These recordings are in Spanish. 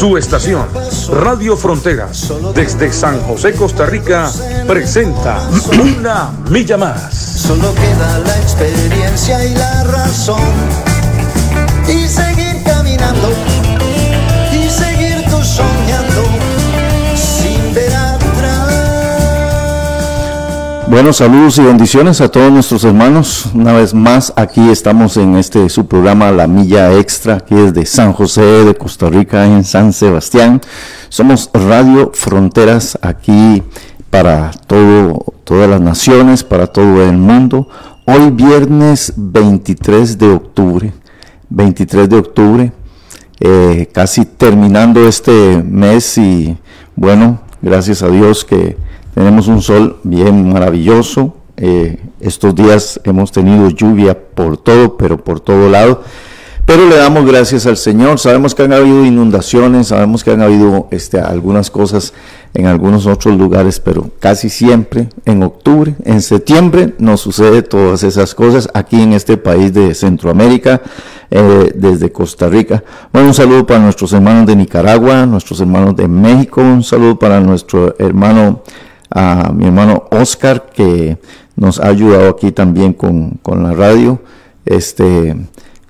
Su estación, Radio Fronteras, desde San José, Costa Rica, presenta Una Milla Más. Solo queda la experiencia y la razón. Y seguir caminando, y seguir tú soñando, Bueno, saludos y bendiciones a todos nuestros hermanos. Una vez más, aquí estamos en este su programa La Milla Extra, aquí desde San José de Costa Rica, en San Sebastián. Somos Radio Fronteras aquí para todo, todas las naciones, para todo el mundo. Hoy viernes 23 de octubre, 23 de octubre, eh, casi terminando este mes y bueno, gracias a Dios que tenemos un sol bien maravilloso. Eh, estos días hemos tenido lluvia por todo, pero por todo lado. Pero le damos gracias al Señor. Sabemos que han habido inundaciones, sabemos que han habido este, algunas cosas en algunos otros lugares, pero casi siempre en octubre, en septiembre nos sucede todas esas cosas aquí en este país de Centroamérica, eh, desde Costa Rica. Bueno, un saludo para nuestros hermanos de Nicaragua, nuestros hermanos de México, un saludo para nuestro hermano, a mi hermano Oscar, que nos ha ayudado aquí también con, con la radio. Este,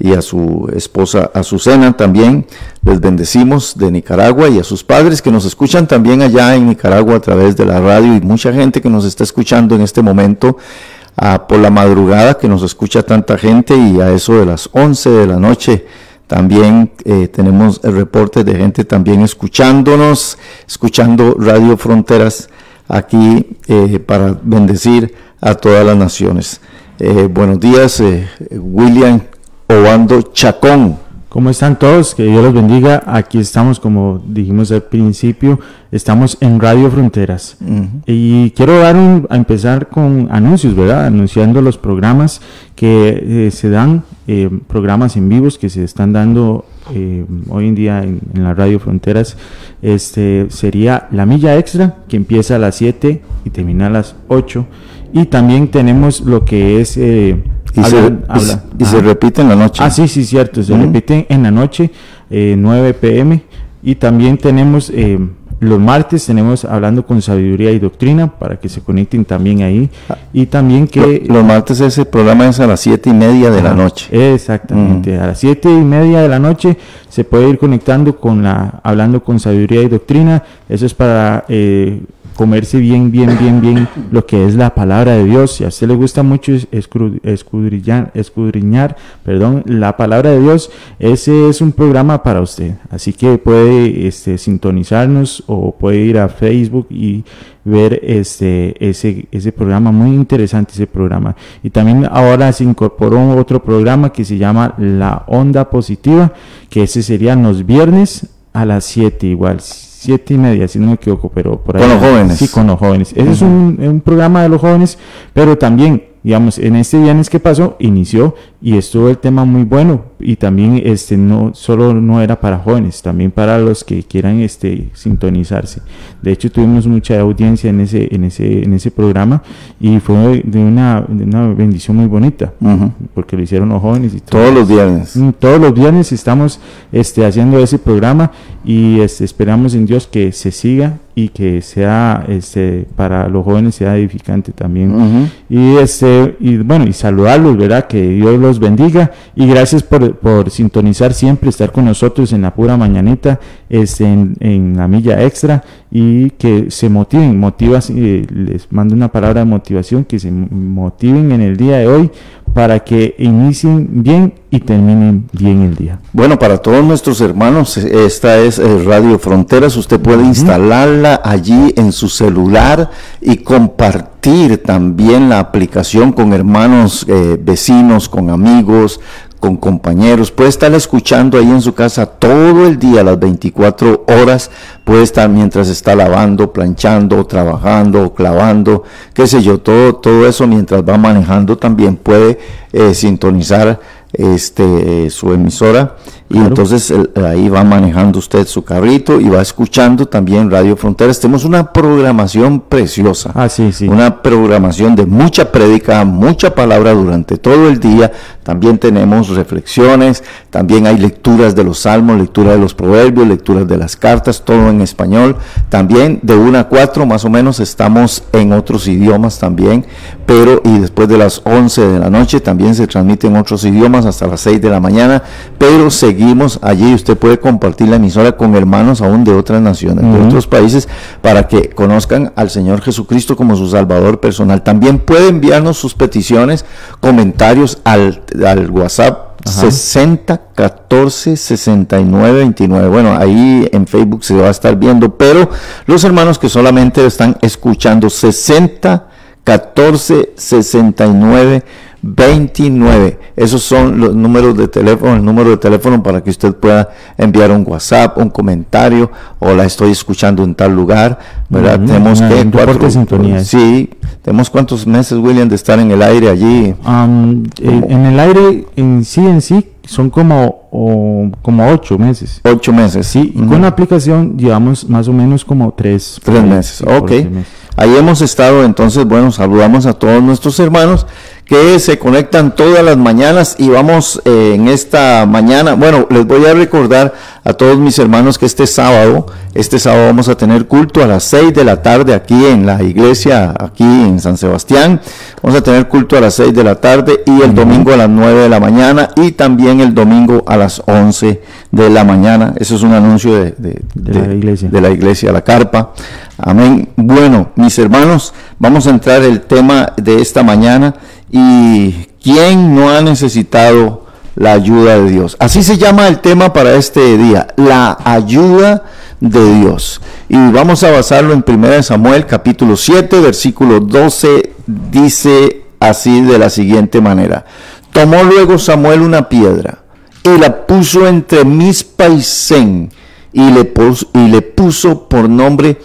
y a su esposa Azucena también. Les bendecimos de Nicaragua y a sus padres que nos escuchan también allá en Nicaragua a través de la radio y mucha gente que nos está escuchando en este momento ah, por la madrugada, que nos escucha tanta gente y a eso de las 11 de la noche. También eh, tenemos el reporte de gente también escuchándonos, escuchando Radio Fronteras aquí eh, para bendecir a todas las naciones. Eh, buenos días, eh, William Obando Chacón. ¿Cómo están todos? Que Dios los bendiga. Aquí estamos, como dijimos al principio, estamos en Radio Fronteras. Y quiero dar un, a empezar con anuncios, ¿verdad? Anunciando los programas que eh, se dan, eh, programas en vivos que se están dando eh, hoy en día en, en la Radio Fronteras. Este sería La Milla Extra, que empieza a las 7 y termina a las 8. Y también tenemos lo que es... eh, Y, se, hablan- y se- habla- y se ajá. repite en la noche. Ah, sí, sí, cierto. Se Ujú. repiten en la noche, eh, 9 pm. Y también tenemos eh, los martes, tenemos hablando con sabiduría y doctrina para que se conecten también ahí. Y también que. Lo- los martes ese programa es a las siete y media de la noche. Exactamente. A las siete y media de la noche se puede ir conectando con la, hablando con sabiduría y doctrina. Eso es para eh, comerse bien, bien, bien, bien lo que es la palabra de Dios. Si a usted le gusta mucho escudriñar, escudriñar, perdón, la palabra de Dios, ese es un programa para usted. Así que puede este, sintonizarnos o puede ir a Facebook y ver este ese ese programa muy interesante ese programa y también ahora se incorporó otro programa que se llama la onda positiva que ese serían los viernes a las 7 igual siete y media si no me equivoco pero por ahí Con los jóvenes. sí con los jóvenes. Ese es un, un programa de los jóvenes pero también digamos en este viernes que pasó inició y estuvo el tema muy bueno y también este no solo no era para jóvenes también para los que quieran este sintonizarse de hecho tuvimos mucha audiencia en ese en ese en ese programa y fue de una, de una bendición muy bonita porque lo hicieron los jóvenes y todo. Todos los viernes. Mm, Todos los viernes estamos este, haciendo ese programa y este, esperamos en Dios que se siga y que sea este, para los jóvenes sea edificante también. Y este y bueno, y saludarlos, ¿verdad? Que Dios los bendiga y gracias por, por sintonizar siempre, estar con nosotros en la pura mañanita, este, en, en la milla extra y que se motiven, motivas, eh, les mando una palabra de motivación, que se motiven en el día de hoy para que inicien bien y terminen bien el día. Bueno, para todos nuestros hermanos, esta es eh, Radio Fronteras. Usted puede instalarla allí en su celular y compartir también la aplicación con hermanos, eh, vecinos, con amigos, con compañeros, puede estar escuchando ahí en su casa todo el día, las 24 horas, puede estar mientras está lavando, planchando, trabajando, clavando, qué sé yo, todo, todo eso mientras va manejando también puede eh, sintonizar este, su emisora y entonces ahí va manejando usted su carrito y va escuchando también Radio Fronteras. Tenemos una programación preciosa. Ah, sí, sí. Una programación de mucha prédica, mucha palabra durante todo el día. También tenemos reflexiones, también hay lecturas de los salmos, lectura de los proverbios, lecturas de las cartas, todo en español. También de una a cuatro más o menos estamos en otros idiomas también, pero y después de las 11 de la noche también se transmiten otros idiomas hasta las 6 de la mañana, pero seguimos seguimos allí. Usted puede compartir la emisora con hermanos aún de otras naciones, de otros países, para que conozcan al Señor Jesucristo como su Salvador personal. También puede enviarnos sus peticiones, comentarios al, al WhatsApp 60 14 69 29. Bueno, ahí en Facebook se va a estar viendo, pero los hermanos que solamente están escuchando 60 14 69 29. Esos son los números de teléfono, el número de teléfono para que usted pueda enviar un WhatsApp, un comentario, o la estoy escuchando en tal lugar, ¿verdad? tenemos que cuatro. Sí, tenemos cuántos meses, William, de estar en el aire allí. Eh, en el aire en sí, en sí, son como, como ocho meses. Ocho meses. Sí, y con la aplicación llevamos más o menos como tres. Tres meses, ok. Ahí hemos estado, entonces, bueno, saludamos a todos nuestros hermanos que se conectan todas las mañanas y vamos eh, en esta mañana, bueno, les voy a recordar a todos mis hermanos que este sábado, este sábado vamos a tener culto a las 6 de la tarde aquí en la iglesia, aquí en San Sebastián, vamos a tener culto a las 6 de la tarde y el domingo a las 9 de la mañana y también el domingo a las 11 de la mañana, eso es un anuncio de, de, la, iglesia. de la iglesia, la carpa, amén. Bueno, mis hermanos, vamos a entrar el tema de esta mañana y quién no ha necesitado la ayuda de Dios. Así se llama el tema para este día, la ayuda de Dios. Y vamos a basarlo en 1 Samuel capítulo 7, versículo 12, dice así de la siguiente manera. Tomó luego Samuel una piedra y la puso entre mis paisén y le y le puso por nombre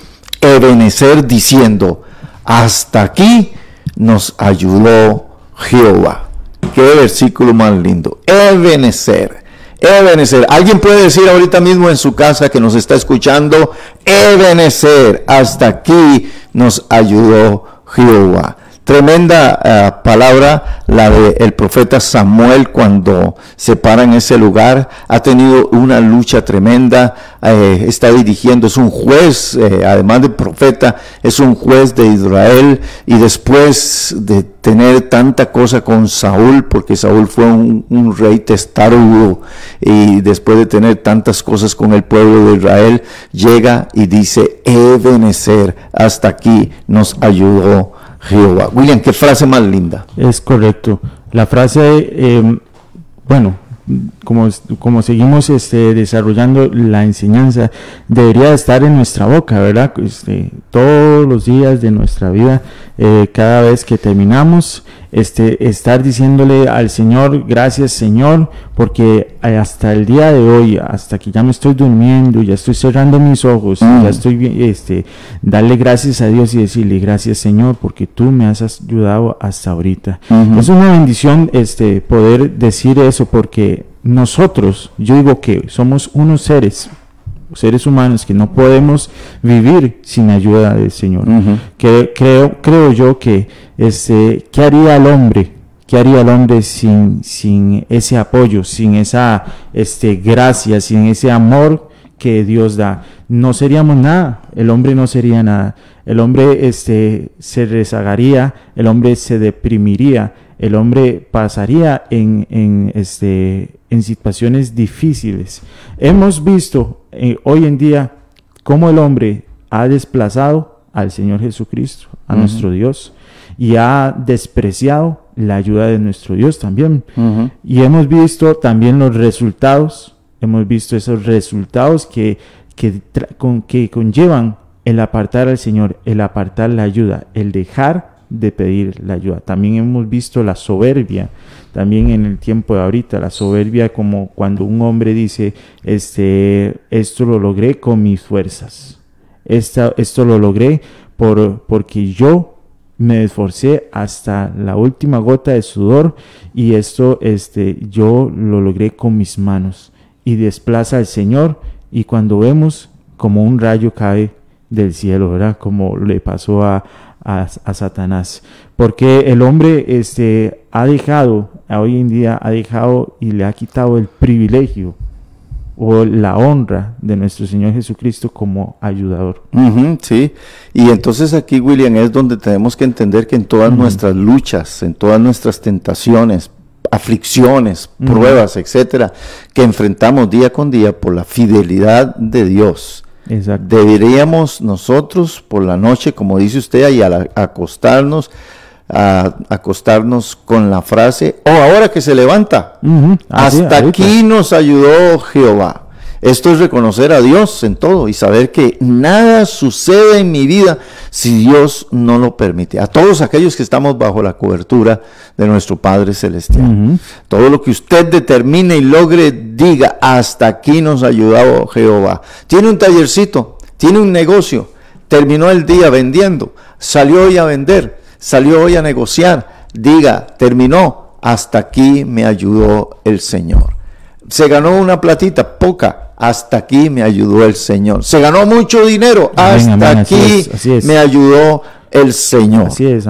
Ebenezer diciendo, hasta aquí nos ayudó Jehová. Qué versículo más lindo. Ebenezer. Ebenezer. Alguien puede decir ahorita mismo en su casa que nos está escuchando, Ebenezer. Hasta aquí nos ayudó Jehová. Tremenda eh, palabra la del el profeta Samuel cuando se para en ese lugar. Ha tenido una lucha tremenda. Eh, está dirigiendo, es un juez, eh, además de profeta, es un juez de Israel. Y después de tener tanta cosa con Saúl, porque Saúl fue un, un rey testarudo, y después de tener tantas cosas con el pueblo de Israel, llega y dice, Ebenezer, hasta aquí nos ayudó Jehová. William, qué frase más linda. Es correcto. La frase, eh, bueno, como, como seguimos este, desarrollando la enseñanza, debería estar en nuestra boca, ¿verdad? Este, todos los días de nuestra vida, eh, cada vez que terminamos, este, estar diciéndole al Señor, gracias Señor, porque hasta el día de hoy, hasta que ya me estoy durmiendo, ya estoy cerrando mis ojos, mm. ya estoy, este, darle gracias a Dios y decirle, gracias Señor, porque tú me has ayudado hasta ahorita. Es una bendición, este, poder decir eso, porque nosotros, yo digo que somos unos seres seres humanos que no podemos vivir sin ayuda del Señor. que, creo, creo yo que este, ¿qué haría el hombre? ¿Qué haría el hombre sin, sin ese apoyo, sin esa este, gracia, sin ese amor que Dios da? No seríamos nada, el hombre no sería nada. El hombre este, se rezagaría, el hombre se deprimiría, el hombre pasaría en, en, este, en situaciones difíciles. Hemos visto eh, hoy en día cómo el hombre ha desplazado al Señor Jesucristo, a nuestro Dios, y ha despreciado la ayuda de nuestro Dios también. Y hemos visto también los resultados, hemos visto esos resultados que, que, con, que conllevan el apartar al Señor, el apartar la ayuda, el dejar de pedir la ayuda. También hemos visto la soberbia, también en el tiempo de ahorita, la soberbia como cuando un hombre dice, este, esto lo logré con mis fuerzas, esta, esto lo logré por, porque yo me esforcé hasta la última gota de sudor y esto este, yo lo logré con mis manos y desplaza al Señor y cuando vemos como un rayo cae del cielo, ¿verdad? Como le pasó a, a, Satanás. Porque el hombre este, ha dejado, hoy en día ha dejado y le ha quitado el privilegio o la honra de nuestro Señor Jesucristo como ayudador. sí, y entonces aquí, William, es donde tenemos que entender que en todas nuestras luchas, en todas nuestras tentaciones, aflicciones, pruebas, etcétera, que enfrentamos día con día por la fidelidad de Dios, Deberíamos nosotros por la noche, como dice usted, y al acostarnos, a acostarnos con la frase, oh, ahora que se levanta, hasta aquí nos ayudó Jehová. Esto es reconocer a Dios en todo y saber que nada sucede en mi vida si Dios no lo permite. A todos aquellos que estamos bajo la cobertura de nuestro Padre Celestial. Todo lo que usted determine y logre, diga, hasta aquí nos ha ayudado Jehová. Tiene un tallercito, tiene un negocio, terminó el día vendiendo, salió hoy a vender, salió hoy a negociar, diga, terminó, hasta aquí me ayudó el Señor. Se ganó una platita, poca, hasta aquí me ayudó el Señor. Se ganó mucho dinero, hasta aquí me ayudó el Señor.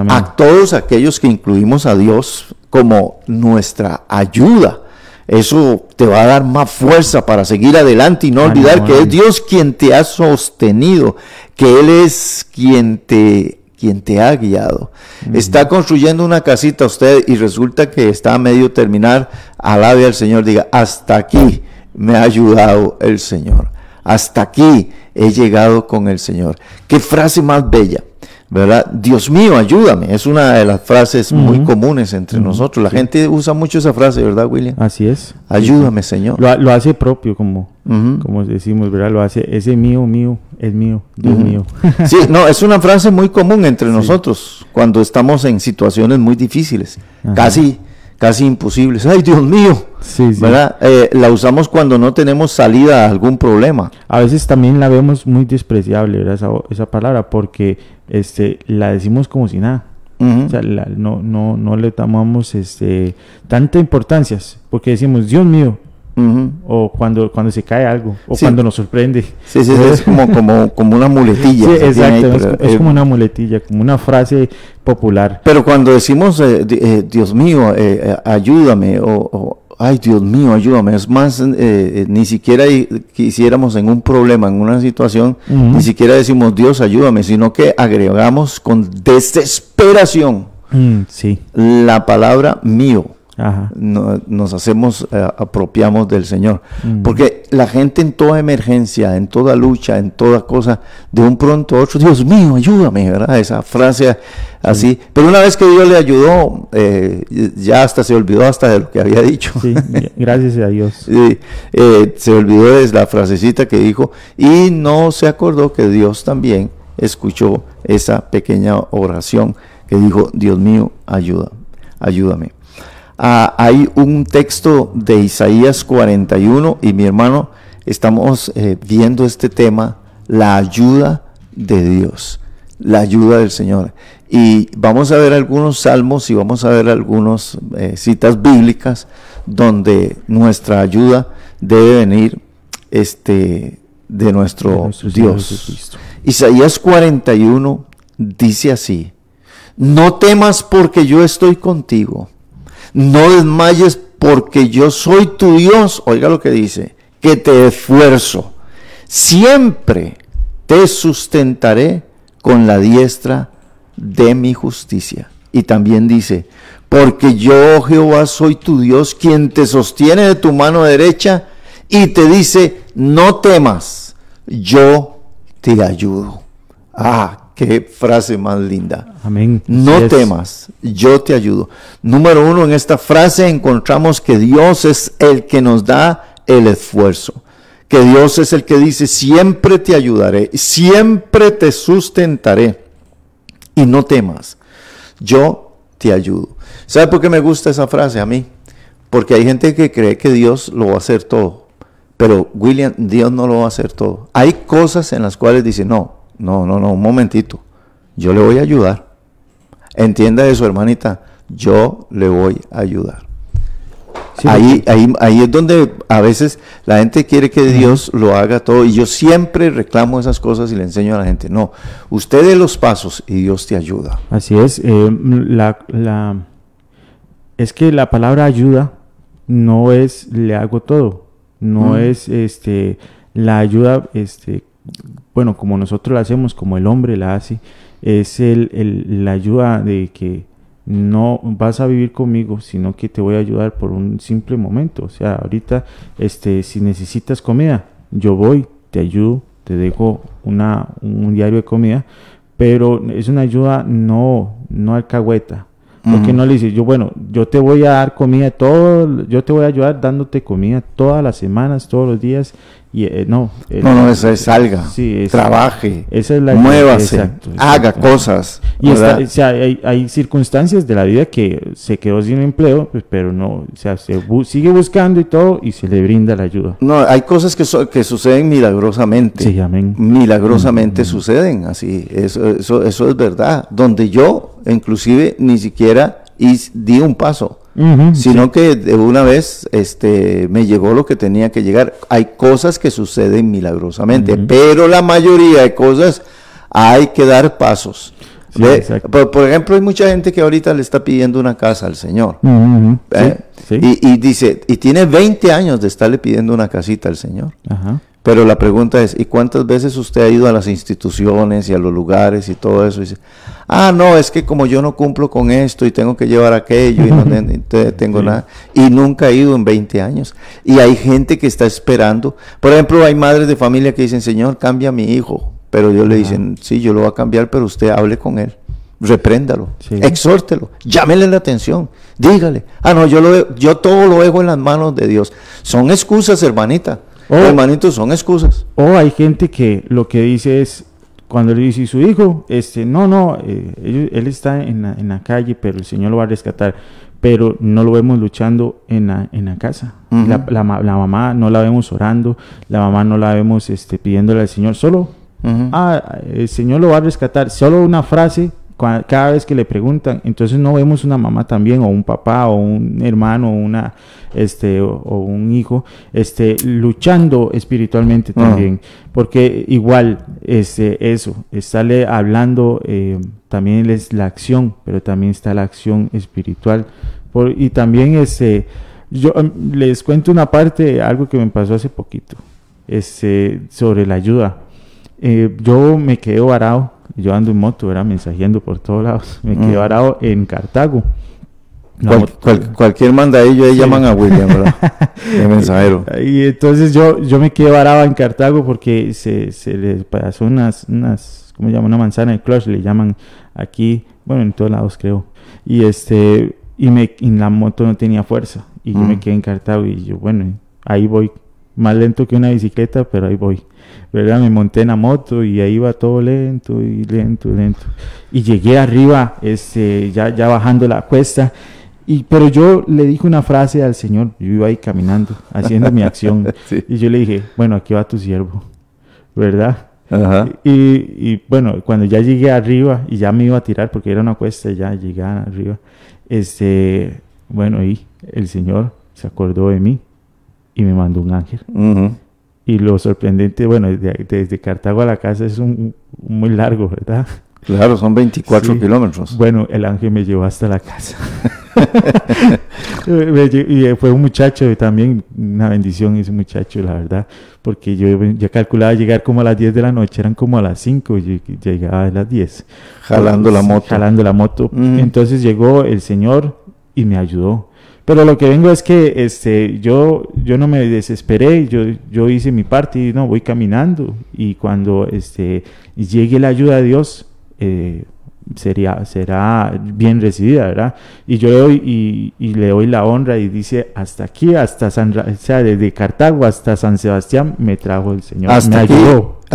a todos aquellos que incluimos a Dios como nuestra ayuda. Eso te va a dar más fuerza para seguir adelante y no olvidar que es Dios quien te ha sostenido, que Él es quien te quien te ha guiado. Está construyendo una casita usted y resulta que está a medio terminar, alabe al Señor, diga, hasta aquí me ha ayudado el Señor. Hasta aquí he llegado con el Señor. Qué frase más bella, ¿verdad? Dios mío, ayúdame. Es una de las frases muy comunes entre nosotros. La gente usa mucho esa frase, ¿verdad, William? Así es. Ayúdame, Señor. Lo, hace propio, como, como decimos, ¿verdad? Lo hace, ese mío, mío, es mío, Dios mío. sí, no, es una frase muy común entre nosotros cuando estamos en situaciones muy difíciles. Casi casi imposibles. Ay, Dios mío. ¿verdad? Eh, la usamos cuando no tenemos salida a algún problema. A veces también la vemos muy despreciable, Esa, esa palabra, porque este, la decimos como si nada. O sea, no, no, no le tomamos este, tanta importancia, porque decimos, Dios mío, o cuando, cuando se cae algo, o cuando nos sorprende. Sí, sí, es como, como, como una muletilla. exacto, es, como una muletilla, como una frase popular. Pero cuando decimos, eh, eh, Dios mío, eh, ayúdame, o, ay, Dios mío, ayúdame, es más, ni siquiera quisiéramos en un problema, en una situación, ni siquiera decimos, Dios, ayúdame, sino que agregamos con desesperación mm, sí. la palabra mío nos hacemos, eh, apropiamos del Señor. Mm. Porque la gente en toda emergencia, en toda lucha, en toda cosa, de un pronto a otro, Dios mío, ayúdame, ¿verdad? Esa frase así. Pero una vez que Dios le ayudó, eh, ya hasta se olvidó hasta de lo que había dicho. gracias a Dios. Eh, se olvidó de la frasecita que dijo y no se acordó que Dios también escuchó esa pequeña oración que dijo, Dios mío, ayuda, ayúdame. Ah, hay un texto de Isaías 41 y mi hermano, estamos eh, viendo este tema, la ayuda de Dios, la ayuda del Señor. Y vamos a ver algunos salmos y vamos a ver algunas eh, citas bíblicas donde nuestra ayuda debe venir este, de nuestro, Dios. Isaías 41 dice así, no temas porque yo estoy contigo no desmayes porque yo soy tu Dios. Oiga lo que dice, que te esfuerzo. Siempre te sustentaré con la diestra de mi justicia. Y también dice, porque yo, Jehová, soy tu Dios, quien te sostiene de tu mano derecha y te dice, no temas, yo te ayudo. Ah, Qué frase más linda. Amén. No temas, yo te ayudo. Número uno, en esta frase encontramos que Dios es el que nos da el esfuerzo. Que Dios es el que dice, siempre te ayudaré, siempre te sustentaré. Y no temas. yo te ayudo. ¿Sabe por qué me gusta esa frase a mí? Porque hay gente que cree que Dios lo va a hacer todo. Pero William, Dios no lo va a hacer todo. Hay cosas en las cuales dice, no, no, no, no, un momentito. Yo le voy a ayudar. Entienda eso, hermanita. Yo le voy a ayudar. ahí, ahí, ahí es donde a veces la gente quiere que Dios lo haga todo y yo siempre reclamo esas cosas y le enseño a la gente, no, usted dé los pasos y Dios te ayuda. Así es, eh, la, la, es que la palabra ayuda no es le hago todo, no es este la ayuda, este, bueno, como nosotros la hacemos, como el hombre la hace, es el, el, la ayuda de que no vas a vivir conmigo, sino que te voy a ayudar por un simple momento. O sea, ahorita, este, si necesitas comida, yo voy, te ayudo, te dejo una, un diario de comida, pero es una ayuda no, no alcahueta, porque no le dices, yo, bueno, yo te voy a dar comida todo, yo te voy a ayudar dándote comida todas las semanas, todos los días. Y eh, no, no, no, eso es salga, trabaje, esa es la muévase, haga cosas. Y o sea, hay, hay, circunstancias de la vida que se quedó sin empleo, pues, pero no, o sea, se sigue buscando y todo y se le brinda la ayuda. No, hay cosas que, que suceden milagrosamente. Sí, amén. Milagrosamente suceden, así, eso, eso, eso es verdad. Donde yo inclusive ni siquiera di un paso, sino que de una vez este, me llegó lo que tenía que llegar. Hay cosas que suceden milagrosamente, pero la mayoría de cosas hay que dar pasos. por, ejemplo, hay mucha gente que ahorita le está pidiendo una casa al Señor. ¿eh? Y, y, dice, y tiene 20 años de estarle pidiendo una casita al Señor. Ajá. Pero la pregunta es, ¿y cuántas veces usted ha ido a las instituciones y a los lugares y todo eso? Y dice, ah, no, es que como yo no cumplo con esto y tengo que llevar aquello y no tengo nada. Y nunca he ido en 20 años. Y hay gente que está esperando. Por ejemplo, hay madres de familia que dicen, Señor, cambia a mi hijo. Pero yo le dicen, sí, yo lo voy a cambiar, pero usted hable con él. Repréndalo, exhórtelo, llámele la atención, dígale, ah, no, yo, lo, yo todo lo dejo en las manos de Dios. Son excusas, hermanita. O, hermanitos, son excusas. O hay gente que lo que dice es, cuando le dice su hijo, este, no, no, eh, él, está en la, en la, calle, pero el Señor lo va a rescatar. Pero no lo vemos luchando en la, en la casa. la, la, mamá no la vemos orando, la mamá no la vemos este, pidiéndole al Señor, solo, ah, el Señor lo va a rescatar. Solo una frase cada vez que le preguntan, entonces no vemos una mamá también o un papá o un hermano o una este o, un hijo este luchando espiritualmente ah. también, porque igual este eso, estarle hablando eh, también es la acción, pero también está la acción espiritual. Por, y también este yo em, les cuento una parte algo que me pasó hace poquito este sobre la ayuda. Eh, yo me quedé varado yo ando en moto, era mensajeando por todos lados. Me quedé mm. varado en Cartago. cualquier mandadillo ahí llaman a William, ¿verdad? De mensajero. Y entonces yo, yo me quedé varado en Cartago porque se, se les pasó unas, unas, ¿cómo se llama? Una manzana de clutch, le llaman aquí, bueno, en todos lados creo. Y este, y, me, y la moto no tenía fuerza. Y yo me mm. quedé en Cartago y yo, bueno, ahí voy, más lento que una bicicleta, pero ahí voy. ¿verdad? Me monté en la moto y ahí iba todo lento y lento, lento. Y llegué arriba, este, ya, ya bajando la cuesta. Y, pero yo le dije una frase al Señor, yo iba ahí caminando, haciendo mi acción. Y yo le dije, bueno, aquí va tu siervo, ¿verdad? Y, y, bueno, cuando ya llegué arriba y ya me iba a tirar porque era una cuesta, ya llegué arriba, este, bueno, y el Señor se acordó de mí y me mandó un ángel. Y lo sorprendente, bueno, desde, Cartago a la casa es un, muy largo, ¿verdad? Claro, son 24 kilómetros. Bueno, el ángel me llevó hasta la casa. y fue un muchacho también, una bendición ese muchacho, la verdad, porque yo ya calculaba llegar como a las 10 de la noche, eran como a las 5, y llegaba a las 10. Jalando la moto. Jalando la moto. Entonces llegó el Señor y me ayudó pero lo que vengo es que este, yo, yo no me desesperé, yo, yo hice mi parte y no, voy caminando. Y cuando este, llegue la ayuda de Dios, eh, sería, será bien recibida, ¿verdad? Y yo le doy, y, le doy la honra y dice, hasta aquí, hasta San, o sea, desde Cartago hasta San Sebastián me trajo el Señor. Hasta me aquí,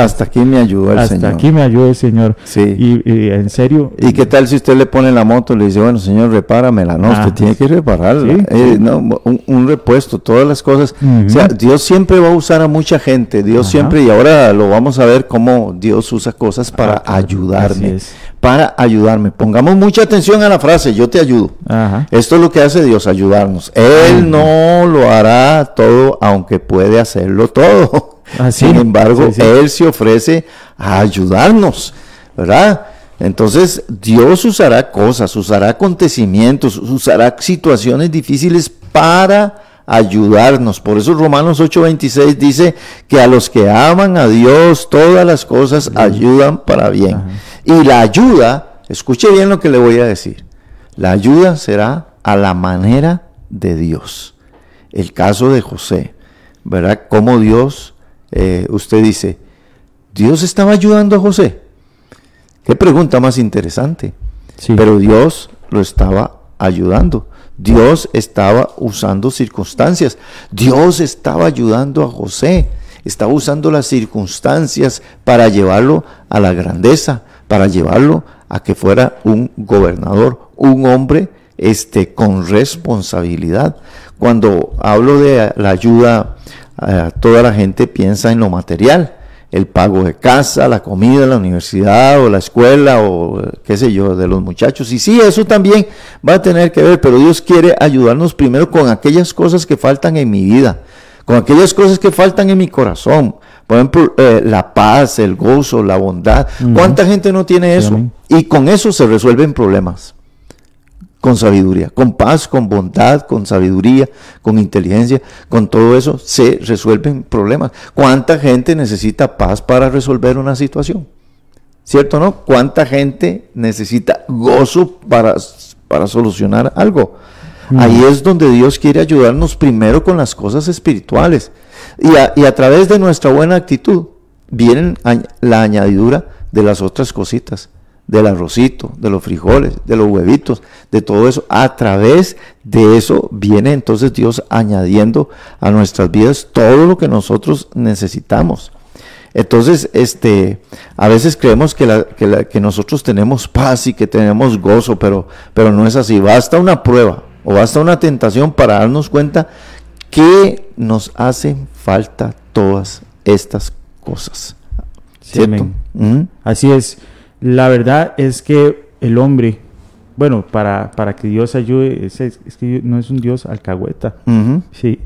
Hasta aquí me ayudó el hasta Señor. aquí me ayudó el Señor. Sí. Y, y en serio. ¿Y qué tal si usted le pone la moto y le dice, bueno, señor, repáramela? No, Ah, usted tiene que repararla. sí, Eh, sí. no, un, un repuesto, todas las cosas. O sea, Dios siempre va a usar a mucha gente. Dios Ajá. siempre, y ahora lo vamos a ver cómo Dios usa cosas para Ah, claro, ayudarme. Para ayudarme. Pongamos mucha atención a la frase, yo te ayudo. Ajá. Esto es lo que hace Dios, ayudarnos. Él no lo hará todo, aunque puede hacerlo todo. Ah, sí. Sin embargo, Sí, sí. Él se ofrece a ayudarnos, ¿verdad? Entonces, Dios usará cosas, usará acontecimientos, usará situaciones difíciles para ayudarnos. Por eso Romanos 8:26 dice que a los que aman a Dios, todas las cosas ayudan para bien. Ajá. Y la ayuda, escuche bien lo que le voy a decir, la ayuda será a la manera de Dios. El caso de José, ¿verdad? Como Dios, eh, usted dice, Dios estaba ayudando a José. Qué pregunta más interesante. Sí. Pero Dios lo estaba ayudando. Dios estaba usando circunstancias. Dios estaba ayudando a José. Estaba usando las circunstancias para llevarlo a la grandeza, para llevarlo a que fuera un gobernador, un hombre este, con responsabilidad. Cuando hablo de la ayuda, eh, toda la gente piensa en lo material el pago de casa, la comida, la universidad o la escuela o eh, qué sé yo, de los muchachos. Y sí, eso también va a tener que ver, pero Dios quiere ayudarnos primero con aquellas cosas que faltan en mi vida, con aquellas cosas que faltan en mi corazón. Por ejemplo, eh, la paz, el gozo, la bondad. ¿Cuánta gente no tiene eso? Y con eso se resuelven problemas con sabiduría, con paz, con bondad, con sabiduría, con inteligencia, con todo eso se resuelven problemas. ¿Cuánta gente necesita paz para resolver una situación? ¿Cierto o no? ¿Cuánta gente necesita gozo para, para solucionar algo? Ahí es donde Dios quiere ayudarnos primero con las cosas espirituales. Y a, y a través de nuestra buena actitud viene la añadidura de las otras cositas del arrocito, de los frijoles, de los huevitos, de todo eso. A través de eso viene entonces Dios añadiendo a nuestras vidas todo lo que nosotros necesitamos. Entonces, este, a veces creemos que, la, que, la, que nosotros tenemos paz y que tenemos gozo, pero, pero no es así. Basta una prueba o basta una tentación para darnos cuenta que nos hacen falta todas estas cosas. ¿Cierto? Ujú. Así es. La verdad es que el hombre, bueno, para, para que Dios ayude, es, es que no es un Dios alcahueta. Sí.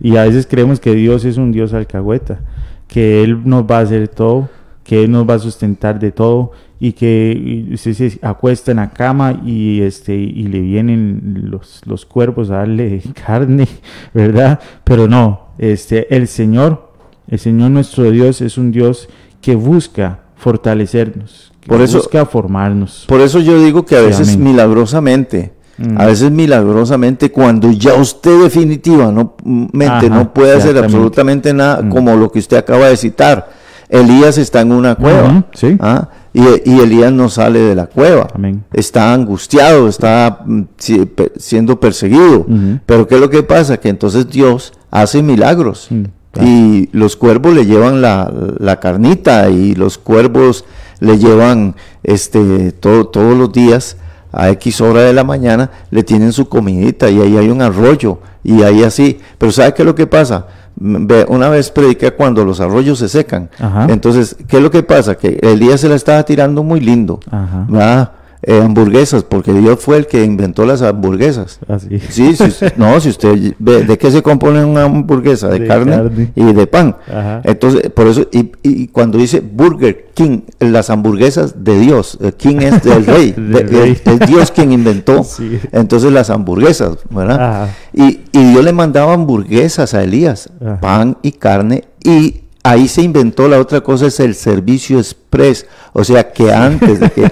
Y a veces creemos que Dios es un Dios alcahueta, que Él nos va a hacer todo, que Él nos va a sustentar de todo y que usted se acuesta en la cama y este y le vienen los, los cuervos a darle carne, ¿verdad? Pero no, este el Señor, el Señor nuestro Dios es un Dios que busca fortalecernos, Por eso- busca formarnos. Por eso yo digo que a veces milagrosamente, Mm. a veces milagrosamente, cuando ya usted definitivamente no puede hacer absolutamente nada, Mm. como lo que usted acaba de citar, Elías está en una cueva, sí. ¿ah? y, y Elías no sale de la cueva, Amén. está angustiado, está mm, si- pe- siendo perseguido, pero ¿qué es lo que pasa? Que entonces Dios hace milagros. Y los cuervos le llevan la, la carnita y los cuervos le llevan este todo, todos los días a X hora de la mañana le tienen su comidita y ahí hay un arroyo y ahí así. Pero ¿sabe qué es lo que pasa? Ve, Una vez prediqué cuando los arroyos se secan. Ajá. Entonces, ¿qué es lo que pasa? Que Elías se la estaba tirando muy lindo. Ajá. Eh, hamburguesas, porque Dios fue el que inventó las hamburguesas. Así. Sí, no, si usted ve, ¿de qué se compone una hamburguesa? De, De carne, carne. y de pan. Ajá. Entonces, por eso, y, y cuando dice Burger King, las hamburguesas de Dios, el King es del rey, Del de- rey. Es, es Dios quien inventó, Sí. entonces las hamburguesas, ¿verdad? Ajá. Y, y Dios le mandaba hamburguesas a Elías, Ajá. pan y carne, y ahí se inventó la otra cosa, es el servicio express, o sea que antes de que...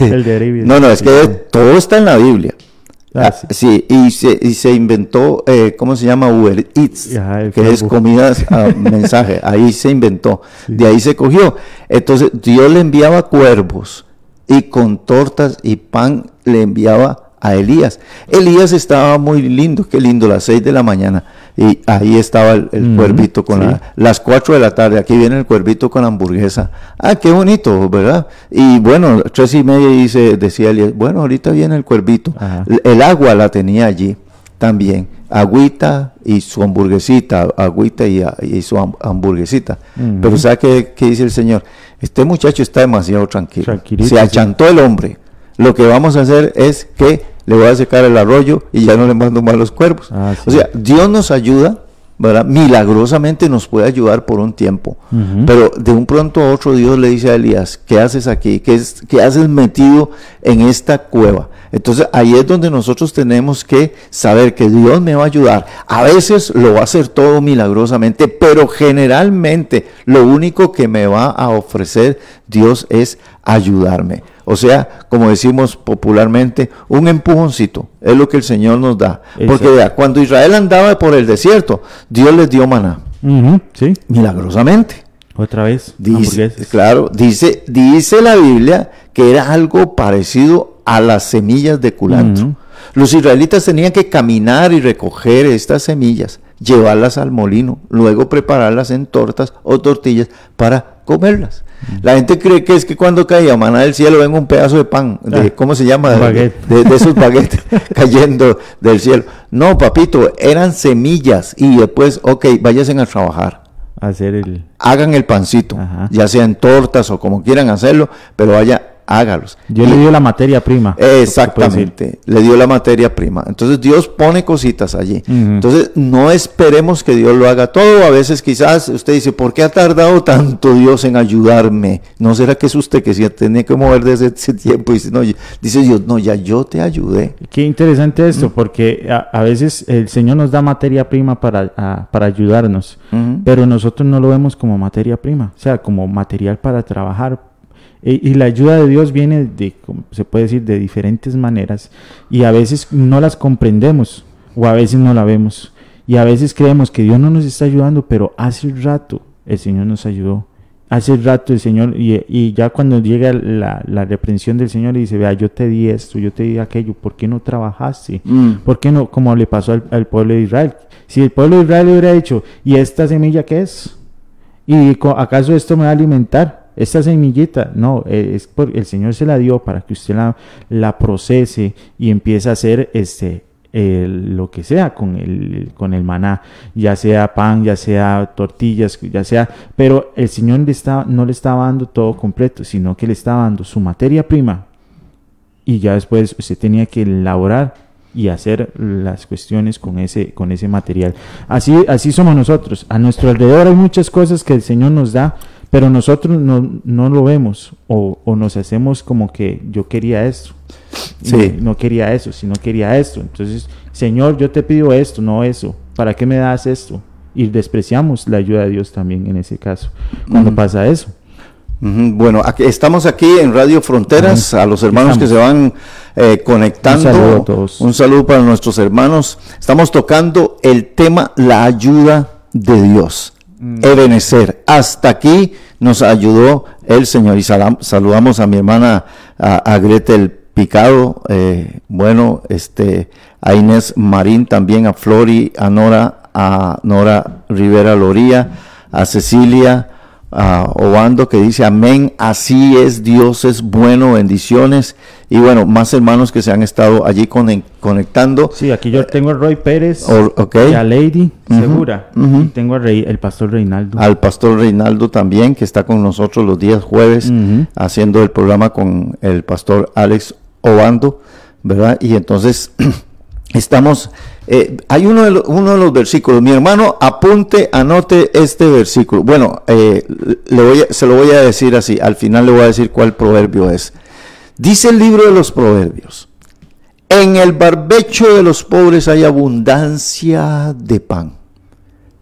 El delivery. no, no, es que todo está en la Biblia. Ah, Ah, sí. sí, y se, y se inventó, eh, ¿cómo se llama? Uber Eats, Ajá, que es comidas a mensaje. Ahí se inventó, de ahí se cogió. Entonces, Dios le enviaba cuervos y con tortas y pan le enviaba a Elías. Elías estaba muy lindo, qué lindo, las seis de la mañana. Y ahí estaba el, cuervito con sí. la, las 4 de la tarde. Aquí viene el cuervito con la hamburguesa. Ah, qué bonito, ¿verdad? Y bueno, tres y media dice, decía Elías, bueno, ahorita viene el cuervito. El, el agua la tenía allí también. Agüita y su hamburguesita, agüita y, y su ham- hamburguesita. Pero ¿sabe qué, qué dice el Señor? Este muchacho está demasiado tranquilo. Se achantó el hombre. Lo que vamos a hacer es que le voy a secar el arroyo y ya no le mando más los cuervos. Ah, sí. O sea, Dios nos ayuda, ¿verdad? Milagrosamente nos puede ayudar por un tiempo. Pero de un pronto a otro Dios le dice a Elías, ¿qué haces aquí? ¿Qué, es, qué haces metido en esta cueva? Entonces ahí es donde nosotros tenemos que saber que Dios me va a ayudar. A veces lo va a hacer todo milagrosamente, pero generalmente lo único que me va a ofrecer Dios es ayudarme. O sea, como decimos popularmente, un empujoncito es lo que el Señor nos da. Porque vea, cuando Israel andaba por el desierto, Dios les dio maná, Sí, milagrosamente. otra vez. Dice, claro, dice, dice la Biblia que era algo parecido a las semillas de culantro. Los israelitas tenían que caminar y recoger estas semillas, llevarlas al molino, luego prepararlas en tortas o tortillas para comerlas. La gente cree que es que cuando caía maná del cielo ven un pedazo de pan, de, Ah, ¿cómo se llama? De, baguette. de- de esos baguettes cayendo del cielo. No, papito, eran semillas y después, ok, váyanse a trabajar Hacer el. hagan el pancito, Ajá. ya sea en tortas o como quieran hacerlo, pero vaya, hágalos. Yo le dio la materia prima. Exactamente, le dio la materia prima. Entonces Dios pone cositas allí. Entonces no esperemos que Dios lo haga todo. A veces quizás usted dice, ¿por qué ha tardado tanto Dios en ayudarme? ¿No será que es usted que se tiene que mover desde ese tiempo? Y dice, no, dice Dios, no, ya yo te ayudé. Qué interesante esto, porque a, a veces el Señor nos da materia prima para, a- para ayudarnos, pero nosotros no lo vemos como materia prima, o sea, como material para trabajar. Y, la ayuda de Dios viene de, como se puede decir, de diferentes maneras, y a veces no las comprendemos, o a veces no la vemos, y a veces creemos que Dios no nos está ayudando, pero hace rato el Señor nos ayudó. Hace rato el Señor, y, y ya cuando llega la, la reprensión del Señor y dice, vea, yo te di esto, yo te di aquello, ¿por qué no trabajaste? Mm. ¿Por qué no? Como le pasó al, al pueblo de Israel. Si el pueblo de Israel hubiera dicho, ¿y esta semilla qué es? ¿Y acaso esto me va a alimentar? Esta semillita, no, eh, es por, el Señor se la dio para que usted la, procese y empiece a hacer este, el- lo que sea con el, con el maná, ya sea pan, ya sea tortillas, ya sea, pero el Señor le estaba, no le estaba dando todo completo, sino que le estaba dando su materia prima y ya después usted tenía que elaborar y hacer las cuestiones con ese, con ese material. Así, así somos nosotros. A nuestro alrededor hay muchas cosas que el Señor nos da, pero nosotros no, no lo vemos o, o nos hacemos como que yo quería esto. Sí. No, no quería eso, sino quería esto. Entonces, Señor, yo te pido esto, no eso. ¿Para qué me das esto? Y despreciamos la ayuda de Dios también en ese caso, cuando pasa eso. Bueno, aquí- estamos aquí en Radio Fronteras, a los hermanos que se van eh, conectando. Un saludo a todos. Un saludo para nuestros hermanos. Estamos tocando el tema la ayuda de Dios. Mm. Ebenecer. Hasta aquí nos ayudó el Señor. Y saludamos a mi hermana, a, a Gretel Picado, eh, bueno, este, a Inés Marín también, a Flori, a Nora, a Nora Rivera Loría, a Cecilia, a Obando que dice amén, así es, Dios es bueno, bendiciones. Y bueno, más hermanos que se han estado allí conectando. Sí, aquí yo tengo a Roy Pérez y a Lady Segura. Y tengo a Rey, el pastor Reinaldo. Al pastor Reinaldo también, que está con nosotros los días jueves, haciendo el programa con el pastor Alex Obando, ¿verdad? Y entonces estamos, eh, hay uno de, lo- uno de los versículos, mi hermano, apunte, anote este versículo. Bueno, eh, le voy a- se lo voy a decir así, al final le voy a decir cuál proverbio es. Dice el libro de los proverbios, en el barbecho de los pobres hay abundancia de pan,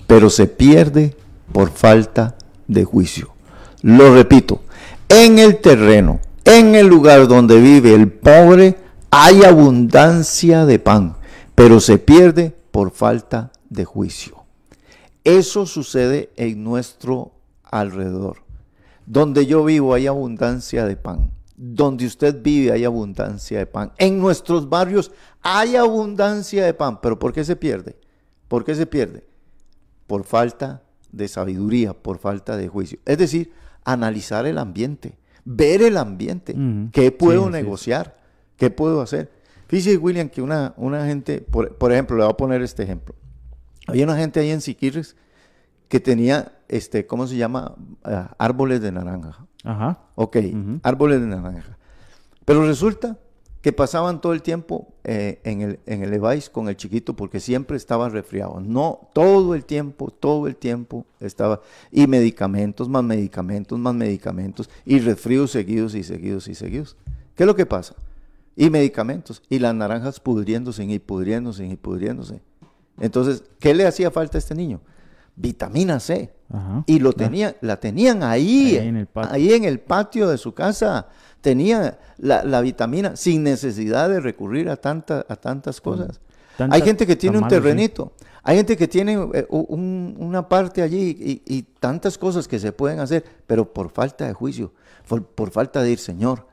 pero se pierde por falta de juicio. Lo repito, en el terreno, en el lugar donde vive el pobre, hay abundancia de pan, pero se pierde por falta de juicio. Eso sucede en nuestro alrededor. Donde yo vivo hay abundancia de pan. Donde usted vive hay abundancia de pan. En nuestros barrios hay abundancia de pan, pero ¿por qué se pierde? ¿Por qué se pierde? Por falta de sabiduría, por falta de juicio. Es decir, analizar el ambiente, ver el ambiente, qué puedo Sí, sí. negociar, qué puedo hacer. Fíjese, William, que una, una gente, por, por ejemplo, le voy a poner este ejemplo. Había una gente ahí en Siquirres que tenía, este, ¿cómo se llama? Ah, árboles de naranja. Ajá. Ok, árboles de naranja. Pero resulta que pasaban todo el tiempo eh, en el, en el Levi's con el chiquito porque siempre estaba resfriado. No, todo el tiempo, todo el tiempo estaba. Y medicamentos, más medicamentos, más medicamentos. Y resfríos seguidos y seguidos y seguidos. ¿Qué es lo que pasa? Y medicamentos. Y las naranjas pudriéndose y pudriéndose y pudriéndose. Entonces, ¿qué le hacía falta a este niño? Vitamina C. Ajá. Y lo tenía, la tenían ahí, Ahí en el patio. ahí en el patio de su casa. Tenía la, la vitamina sin necesidad de recurrir a, tanta, a tantas cosas. Tanta- Hay gente que tiene un sí. terrenito, hay gente que tiene eh, un- una parte allí y, y tantas cosas que se pueden hacer, pero por falta de juicio, por, por falta de ir, Señor,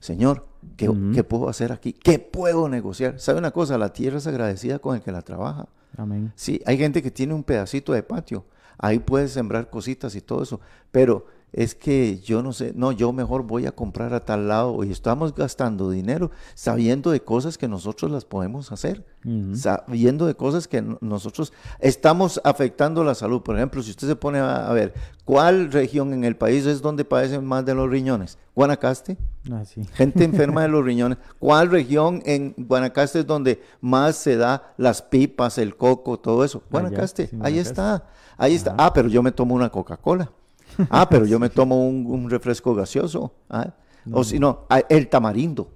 Señor, ¿qué, qué puedo hacer aquí? ¿Qué puedo negociar? ¿Sabe una cosa? La tierra es agradecida con el que la trabaja. Amén. Sí, hay gente que tiene un pedacito de patio, ahí puedes sembrar cositas y todo eso, pero es que yo no sé, no, yo mejor voy a comprar a tal lado y estamos gastando dinero sabiendo de cosas que nosotros las podemos hacer, sabiendo de cosas que no- nosotros estamos afectando la salud. Por ejemplo, si usted se pone a, a ver, ¿cuál región en el país es donde padecen más de los riñones? Guanacaste. Ah, sí. Gente enferma de los riñones. ¿Cuál región en Guanacaste es donde más se da las pipas, el coco, todo eso? Guanacaste, sí, ahí Guanacaste. está, ahí está. Ah, pero yo me tomo una Coca-Cola. Ah, pero yo me tomo un, refresco gaseoso. Ah, O si no, ah, el tamarindo,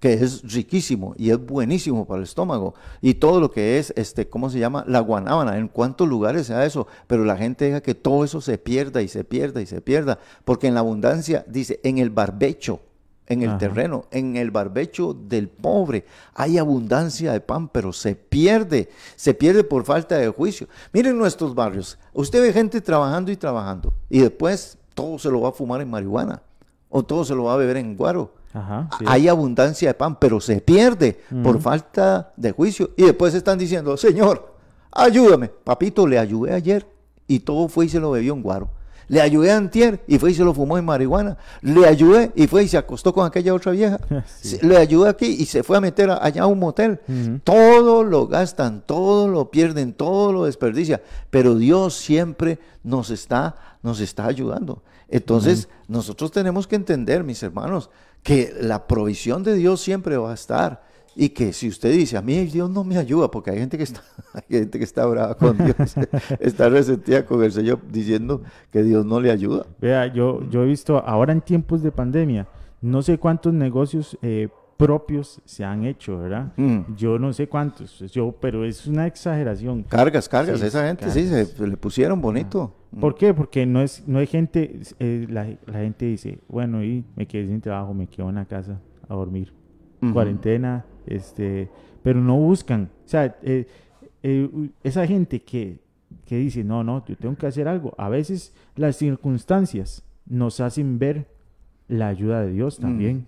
que es riquísimo y es buenísimo para el estómago. Y todo lo que es, este, ¿cómo se llama? La guanábana. ¿En cuántos lugares se da eso? Pero la gente deja que todo eso se pierda y se pierda y se pierda. Porque en la abundancia, dice, en el barbecho en el Ajá. terreno, en el barbecho del pobre. Hay abundancia de pan, pero se pierde, se pierde por falta de juicio. Miren nuestros barrios, usted ve gente trabajando y trabajando y después todo se lo va a fumar en marihuana o todo se lo va a beber en guaro. Ajá. sí. Hay abundancia de pan, pero se pierde por falta de juicio. Y después están diciendo, Señor, ayúdame. Papito, le ayudé ayer y todo fue y se lo bebió en guaro. Le ayudé antier y fue y se lo fumó en marihuana. Le ayudé y fue y se acostó con aquella otra vieja. Sí. Le ayudé aquí y se fue a meter a- allá a un motel. Todo lo gastan, todo lo pierden, todo lo desperdicia. Pero Dios siempre nos está, nos está ayudando. Entonces, nosotros tenemos que entender, mis hermanos, que la provisión de Dios siempre va a estar. Y que si usted dice, a mí Dios no me ayuda, porque hay gente que está, hay gente que está brava con Dios, está resentida con el Señor diciendo que Dios no le ayuda. Vea, yo, yo he visto ahora en tiempos de pandemia, no sé cuántos negocios eh, propios se han hecho, ¿verdad? Mm. Yo no sé cuántos, yo, pero es una exageración. Cargas, cargas, Sí, esa gente sí, se, cargas. se le pusieron bonito. ¿Por qué? Porque no es, no hay gente, eh, la, la gente dice, bueno, y me quedé sin trabajo, me quedo en la casa a dormir. Ujú. Cuarentena, este, pero no buscan. O sea, eh, eh, esa gente que, que dice, no, no, yo tengo que hacer algo. A veces las circunstancias nos hacen ver la ayuda de Dios también.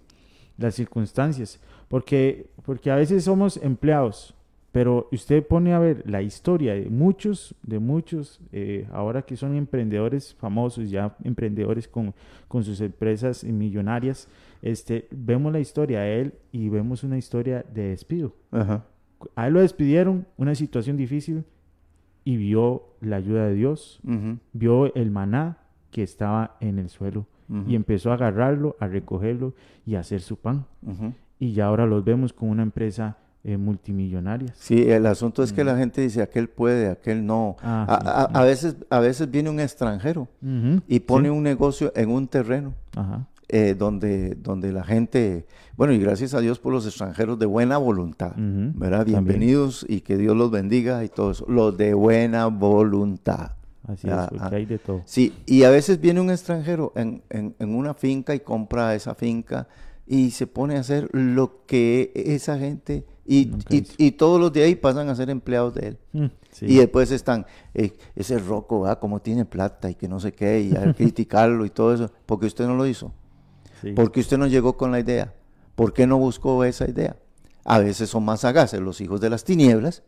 Las circunstancias. Porque, porque a veces somos empleados. Pero usted pone a ver la historia de muchos, de muchos, eh, ahora que son emprendedores famosos, ya emprendedores con, con sus empresas millonarias, este, vemos la historia de él y vemos una historia de despido. Ajá. A él lo despidieron, una situación difícil, y vio la ayuda de Dios, vio el maná que estaba en el suelo y empezó a agarrarlo, a recogerlo y a hacer su pan. Y ya ahora los vemos con una empresa eh, multimillonaria. Sí, el asunto es que la gente dice aquel puede, aquel no. Ah, a, veces, a veces viene un extranjero y pone sí. un negocio en un terreno Ajá. Eh, donde, donde la gente, bueno, y gracias a Dios por los extranjeros de buena voluntad, ¿verdad? también. Bienvenidos y que Dios los bendiga y todo eso. Los de buena voluntad. Así Ah, es, porque ah. hay de todo. Sí, y a veces viene un extranjero en, en- en una finca y compra esa finca y se pone a hacer lo que esa gente y, y- todos los de ahí pasan a ser empleados de él. Mm, sí. Y después están, eh, ese roco, ¿verdad? Como tiene plata y que no sé qué, y a criticarlo y todo eso, porque usted no lo hizo. Sí. ¿Por qué usted no llegó con la idea? ¿Por qué no buscó esa idea? A veces son más sagaces los hijos de las tinieblas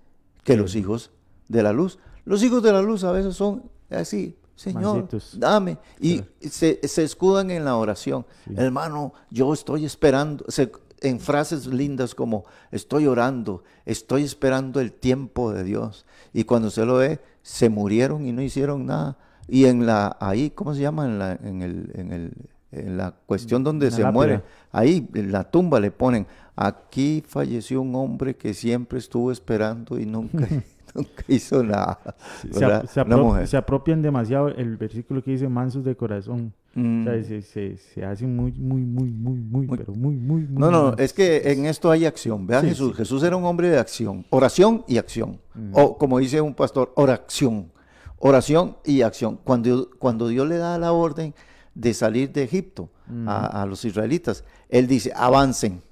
que los hijos de la luz. Los hijos de la luz a veces son así, Señor, dame. Y se, se escudan en la oración. Hermano, yo estoy esperando, se- en frases lindas como estoy orando, estoy esperando el tiempo de Dios. Y cuando se lo ve, se murieron y no hicieron nada. Y en la, ahí, ¿cómo se llama? En la, en el, en el, en la cuestión donde En la se lápida. muere, ahí en la tumba le ponen, aquí falleció un hombre que siempre estuvo esperando y nunca, nunca hizo nada. Se, se apro- apropian demasiado el versículo que dice mansos de corazón. Mm. O sea, se, se, se hacen muy, muy, muy, muy, muy, Muy- pero muy, muy, muy. No, no, es que en esto hay acción. Vea Sí, Jesús. sí. Jesús era un hombre de acción. Oración y acción. O como dice un pastor, oración. Oración y acción. Cuando, cuando Dios le da la orden de salir de Egipto a, a los israelitas, Él dice, avancen,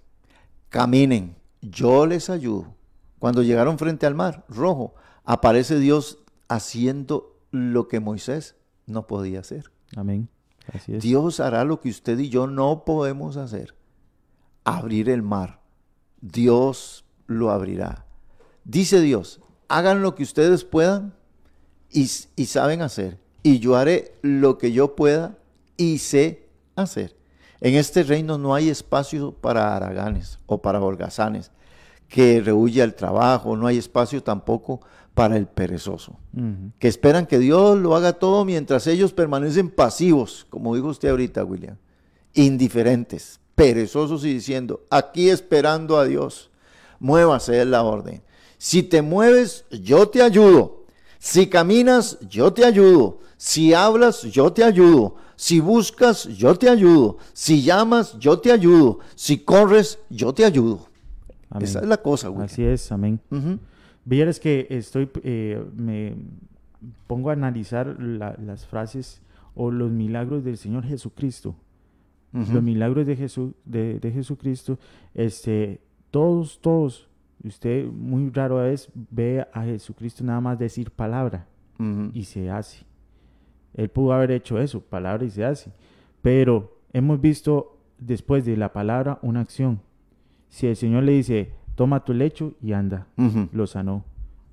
caminen, yo les ayudo. Cuando llegaron frente al mar rojo, aparece Dios haciendo lo que Moisés no podía hacer. Amén. Así es. Dios hará lo que usted y yo no podemos hacer. Abrir el mar. Dios lo abrirá. Dice Dios, hagan lo que ustedes puedan y, y saben hacer. Y yo haré lo que yo pueda y sé hacer. En este reino no hay espacio para haraganes o para holgazanes que rehuya el trabajo, no hay espacio tampoco para el perezoso que esperan que Dios lo haga todo mientras ellos permanecen pasivos, como dijo usted ahorita, William, indiferentes, perezosos y diciendo, aquí esperando a Dios, muévase es la orden. Si te mueves, yo te ayudo. Si caminas, yo te ayudo. Si hablas, yo te ayudo. Si buscas, yo te ayudo. Si llamas, yo te ayudo. Si corres, yo te ayudo. Amén. Esa es la cosa, William. Así es, amén. Ujú. Vieras que estoy, eh, me pongo a analizar la- las frases o los milagros del Señor Jesucristo. Los milagros de, Jesús, de, de Jesucristo, este, todos, todos, usted muy raro vez ve a Jesucristo nada más decir palabra y se hace. Él pudo haber hecho eso, palabra y se hace. Pero hemos visto después de la palabra una acción. Si el Señor le dice, toma tu lecho y anda, lo sanó.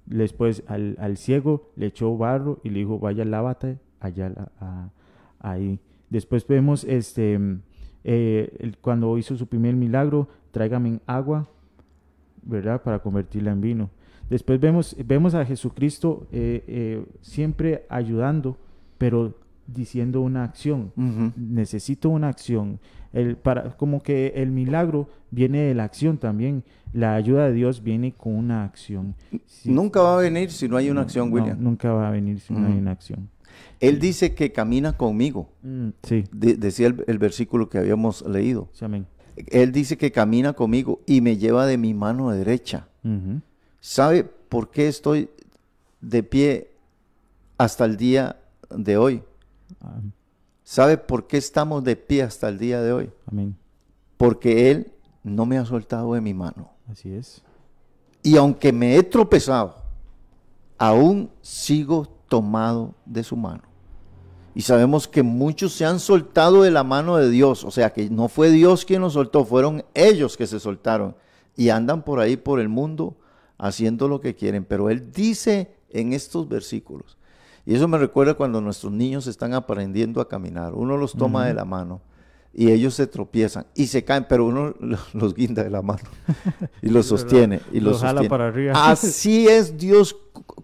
Después al, al ciego le echó barro y le dijo, vaya, lávate allá a- ahí. Después vemos este mm, eh, cuando hizo su primer milagro, tráigame agua, ¿verdad? Para convertirla en vino. Después vemos, vemos a Jesucristo eh, eh, siempre ayudando, pero diciendo una acción. Necesito una acción. El, para, como que el milagro viene de la acción también. La ayuda de Dios viene con una acción. Nunca va a venir si no hay una No, acción, no, William. nunca va a venir si no hay una acción. Él dice que camina conmigo. Mm, sí, De- decía el, el versículo que habíamos leído. sí, amén. Él dice que camina conmigo y me lleva de mi mano derecha. ¿Sabe por qué estoy de pie hasta el día de hoy? ¿Sabe por qué estamos de pie hasta el día de hoy? amén. Porque Él no me ha soltado de mi mano. Así es. Y aunque me he tropezado, aún sigo tomado de su mano. Y sabemos que muchos se han soltado de la mano de Dios. O sea que no fue Dios quien los soltó, fueron ellos que se soltaron. Y andan por ahí, por el mundo, haciendo lo que quieren. Pero Él dice en estos versículos, y eso me recuerda cuando nuestros niños están aprendiendo a caminar. Uno los toma de la mano y ellos se tropiezan y se caen, pero uno los guinda de la mano y los sostiene. Y Lo los jala sostiene. para arriba. Así es Dios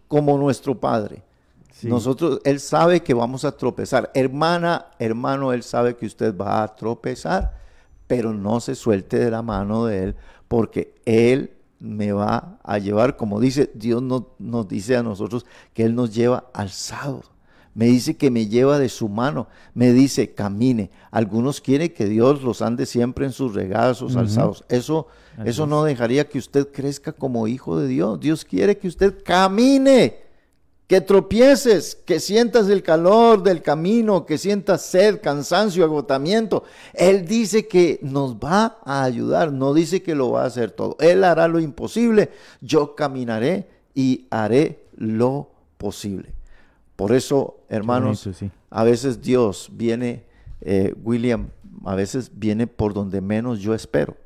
como nuestro Padre. Sí. Nosotros, Él sabe que vamos a tropezar. Hermana, hermano, Él sabe que usted va a tropezar, pero no se suelte de la mano de Él, porque Él me va a llevar, como dice, Dios no- nos dice a nosotros que Él nos lleva alzado. Me dice que me lleva de su mano, me dice camine. Algunos quieren que Dios los ande siempre en sus regazos alzados. Eso, eso es. no dejaría que usted crezca como hijo de Dios. Dios quiere que usted camine que tropieces, que sientas el calor del camino, que sientas sed, cansancio, agotamiento. Él dice que nos va a ayudar, no dice que lo va a hacer todo. Él hará lo imposible, yo caminaré y haré lo posible. Por eso, hermanos, bonito, sí. a veces Dios viene eh, William a veces viene por donde menos yo espero.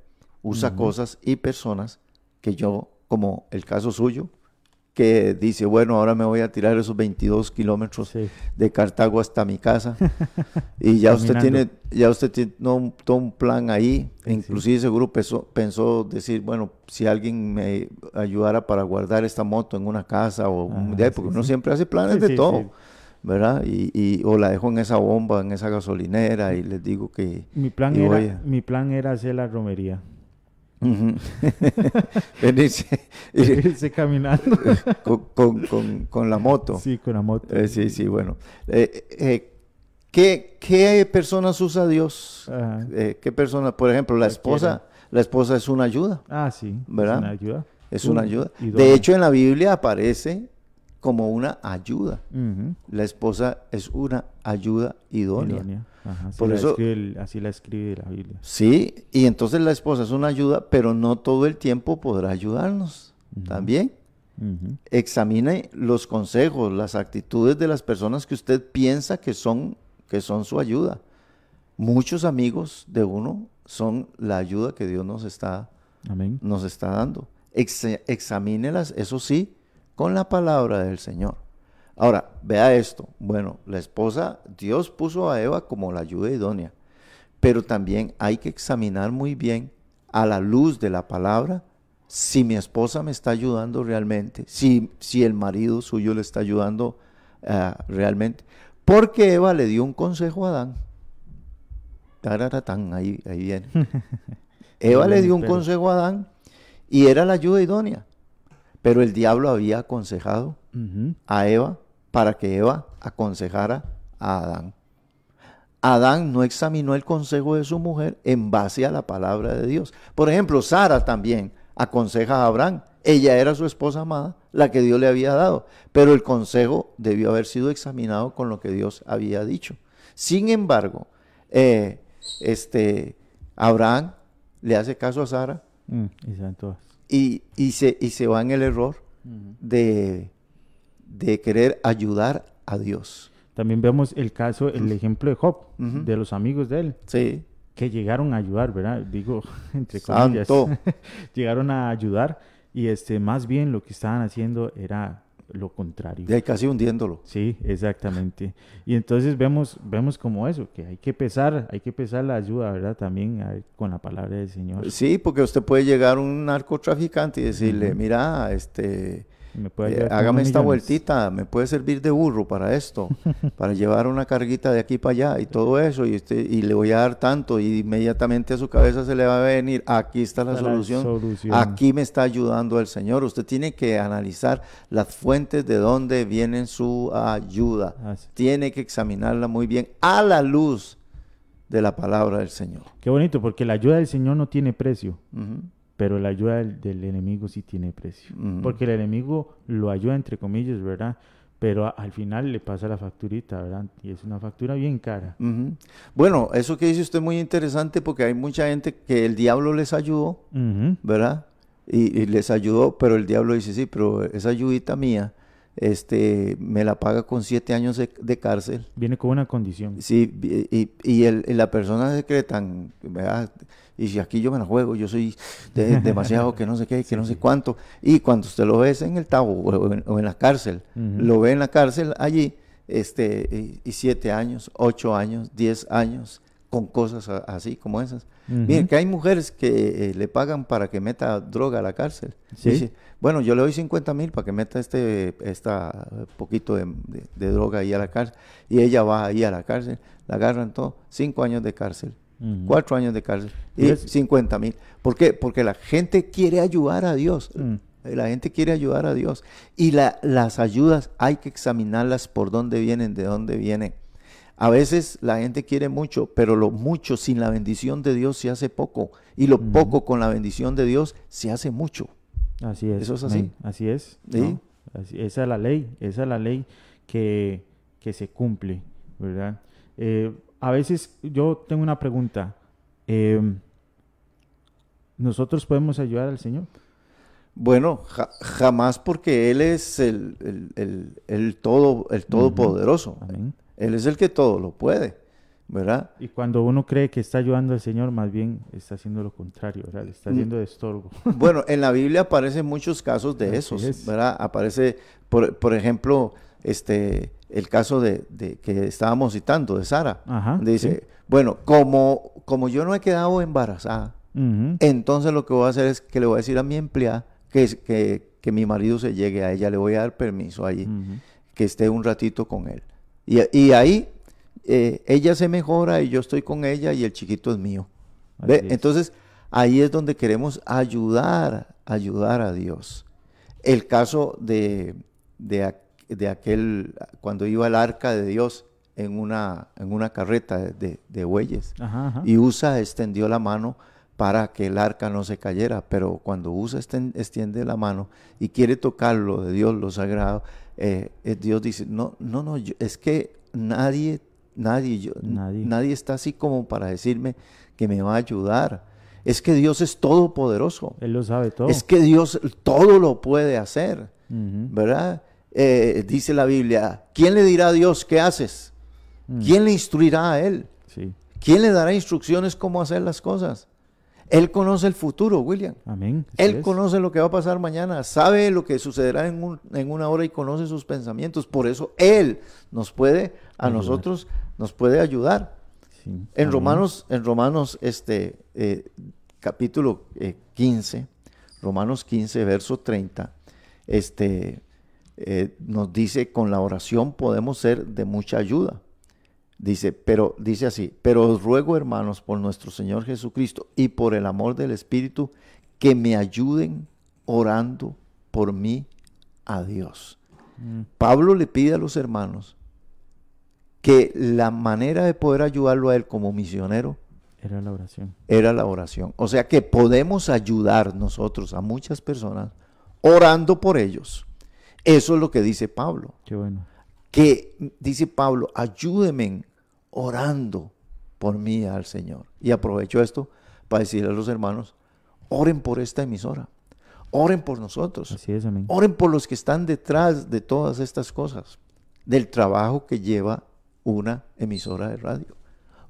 Usa cosas y personas que yo, como el caso suyo, que dice, bueno, ahora me voy a tirar esos 22 kilómetros Sí. de Cartago hasta mi casa. y ya usted tiene, ya usted tiene no, un- todo un plan ahí. Inclusive seguro pensó, pensó decir, bueno, si alguien me ayudara para guardar esta moto en una casa o Ah, de ahí, porque sí, uno sí. siempre hace planes Sí, de sí, todo. sí. ¿Verdad? Y, y- o la dejo en esa bomba, en esa gasolinera y les digo que... Mi plan, era, mi plan era hacer la romería. Venirse y- Irse caminando. con, con- con- con la moto. sí, con la moto. Eh, sí, sí, bueno. Eh, eh, ¿qué, qué personas usa Dios? Ajá. Eh, ¿Qué personas? Por ejemplo, la esposa. La esposa es una ayuda. Ah, sí. ¿Verdad? Es una ayuda. Es Uh, una ayuda. De hecho, en la Biblia aparece como una ayuda. Ujú. La esposa es una ayuda idónea. Idónea. Ajá, Por la eso- escribe así la escribe la Biblia. Sí, y entonces la esposa es una ayuda, pero no todo el tiempo podrá ayudarnos. También. Examine los consejos, las actitudes de las personas que usted piensa que son, que son su ayuda. Muchos amigos de uno son la ayuda que Dios nos está, Amén. nos está dando. Ex- examínelas, eso sí, con la palabra del Señor. Ahora, vea esto. Bueno, la esposa, Dios puso a Eva como la ayuda idónea, pero también hay que examinar muy bien a la luz de la palabra si mi esposa me está ayudando realmente, si, si el marido suyo le está ayudando ah, realmente. Porque Eva le dio un consejo a Adán. Tararatán, ahí, ahí viene. Eva le dio un consejo a Adán y era la ayuda idónea. Pero el diablo había aconsejado a Eva para que Eva aconsejara a Adán. Adán no examinó el consejo de su mujer en base a la palabra de Dios. Por ejemplo, Sara también aconseja a Abraham. Ella era su esposa amada, la que Dios le había dado, pero el consejo debió haber sido examinado con lo que Dios había dicho. Sin embargo, eh, este, Abraham le hace caso a Sara Mm, y saben todas. y, y se, y se va en el error de, de querer ayudar a Dios. También vemos el caso, el ejemplo de Job, de los amigos de él, Sí, que llegaron a ayudar, ¿verdad? Digo, entre comillas. Santo. llegaron a ayudar y este, más bien lo que estaban haciendo era lo contrario. de ahí casi hundiéndolo. Sí, exactamente. Y entonces vemos, vemos como eso, que hay que pesar, hay que pesar la ayuda, ¿verdad? También a- con la palabra del Señor. Sí, porque usted puede llegar a un narcotraficante y decirle, mira, este, Me puede eh, hágame esta millones. vueltita, me puede servir de burro para esto, para llevar una carguita de aquí para allá y todo eso, y, usted, y le voy a dar tanto, y inmediatamente a su cabeza se le va a venir, aquí está la solución, solución. aquí me está ayudando el Señor. Usted tiene que analizar las fuentes de dónde viene su ayuda, Así. tiene que examinarla muy bien a la luz de la palabra del Señor. Qué bonito, porque la ayuda del Señor no tiene precio. Pero la ayuda del, del enemigo sí tiene precio. Porque el enemigo lo ayuda, entre comillas, ¿verdad? Pero a- al final le pasa la facturita, ¿verdad? Y es una factura bien cara. Bueno, eso que dice usted es muy interesante porque hay mucha gente que el diablo les ayudó. ¿verdad? Y, y les ayudó, pero el diablo dice, sí, pero esa ayudita mía, este, me la paga con siete años de, de cárcel. Viene con una condición. Sí, y, y- y el- y la persona se cree tan, ¿verdad? Y si aquí yo me la juego, yo soy de- demasiado que no sé qué, que no sé cuánto. Y cuando usted lo ve en el tabo o en, o en la cárcel, lo ve en la cárcel allí, este, y, y siete años, ocho años, diez años, con cosas a- así como esas. Ujú. Miren, que hay mujeres que eh, le pagan para que meta droga a la cárcel. Sí. Dice, bueno, yo le doy 50 mil para que meta este esta poquito de, de- de droga ahí a la cárcel. Y ella va ahí a la cárcel, la agarran todo, cinco años de cárcel, Cuatro años de cárcel y es- 50 mil. ¿Por qué? Porque la gente quiere ayudar a Dios. Mm. La gente quiere ayudar a Dios. Y la- las ayudas hay que examinarlas por dónde vienen, de dónde vienen. A veces la gente quiere mucho, pero lo mucho sin la bendición de Dios se hace poco. Y lo poco con la bendición de Dios se hace mucho. Así es. ¿Eso es así? Así es. Sí. ¿no? Así- esa es la ley. Esa es la ley que, que se cumple, ¿verdad? Eh, a veces yo tengo una pregunta. Eh, ¿Nosotros podemos ayudar al Señor? Bueno, ja- jamás porque Él es el, el- el- el todo, el todopoderoso. Él es el que todo lo puede. ¿verdad? Y cuando uno cree que está ayudando al Señor, más bien está haciendo lo contrario, ¿verdad? Está Mm. haciendo de estorbo. Bueno, en la Biblia aparecen muchos casos de Así esos, es. ¿verdad? Aparece, por, por ejemplo, este, el caso de, de que estábamos citando, de Sara. Ajá, Dice, bueno, como, como yo no he quedado embarazada, entonces lo que voy a hacer es que le voy a decir a mi empleada que, que, que mi marido se llegue a ella, le voy a dar permiso allí, que esté un ratito con él. Y, y ahí eh, ella se mejora y yo estoy con ella y el chiquito es mío. ¿Ve? Así es. Entonces, ahí es donde queremos ayudar, ayudar a Dios. El caso de, de, de aquel, cuando iba el arca de Dios en una, en una carreta de, de- bueyes, Ajá, ajá. y Usa extendió la mano para que el arca no se cayera, pero cuando Usa extiende la mano y quiere tocar lo de Dios, lo sagrado, eh, eh, Dios dice, no, no, no, yo- es que nadie, nadie, yo, Nadie. nadie está así como para decirme que me va a ayudar. Es que Dios es todopoderoso. Él lo sabe todo. Es que Dios todo lo puede hacer. ¿verdad? Eh, dice la Biblia, ¿quién le dirá a Dios qué haces? Mm. ¿Quién le instruirá a él? Sí. ¿Quién le dará instrucciones cómo hacer las cosas? Él conoce el futuro, William. Amén. Él es. conoce lo que va a pasar mañana, sabe lo que sucederá en, un- en una hora y conoce sus pensamientos. Por eso Él nos puede, a Ayudar. nosotros, nos puede ayudar. Sí. En Amén. Romanos, en Romanos, este, eh, capítulo eh, 15, Romanos 15, verso 30, este, eh, nos dice, con la oración podemos ser de mucha ayuda. Dice, pero dice así, pero os ruego, hermanos, por nuestro Señor Jesucristo y por el amor del Espíritu, que me ayuden orando por mí a Dios. Mm. Pablo le pide a los hermanos que la manera de poder ayudarlo a él como misionero Era la oración. era la oración. O sea que podemos ayudar nosotros a muchas personas orando por ellos. Eso es lo que dice Pablo. Qué bueno. Que dice Pablo, ayúdenme orando por mí al Señor. Y aprovecho esto para decirle a los hermanos, oren por esta emisora. Oren por nosotros. Así es, amén. Oren por los que están detrás de todas estas cosas, del trabajo que lleva una emisora de radio.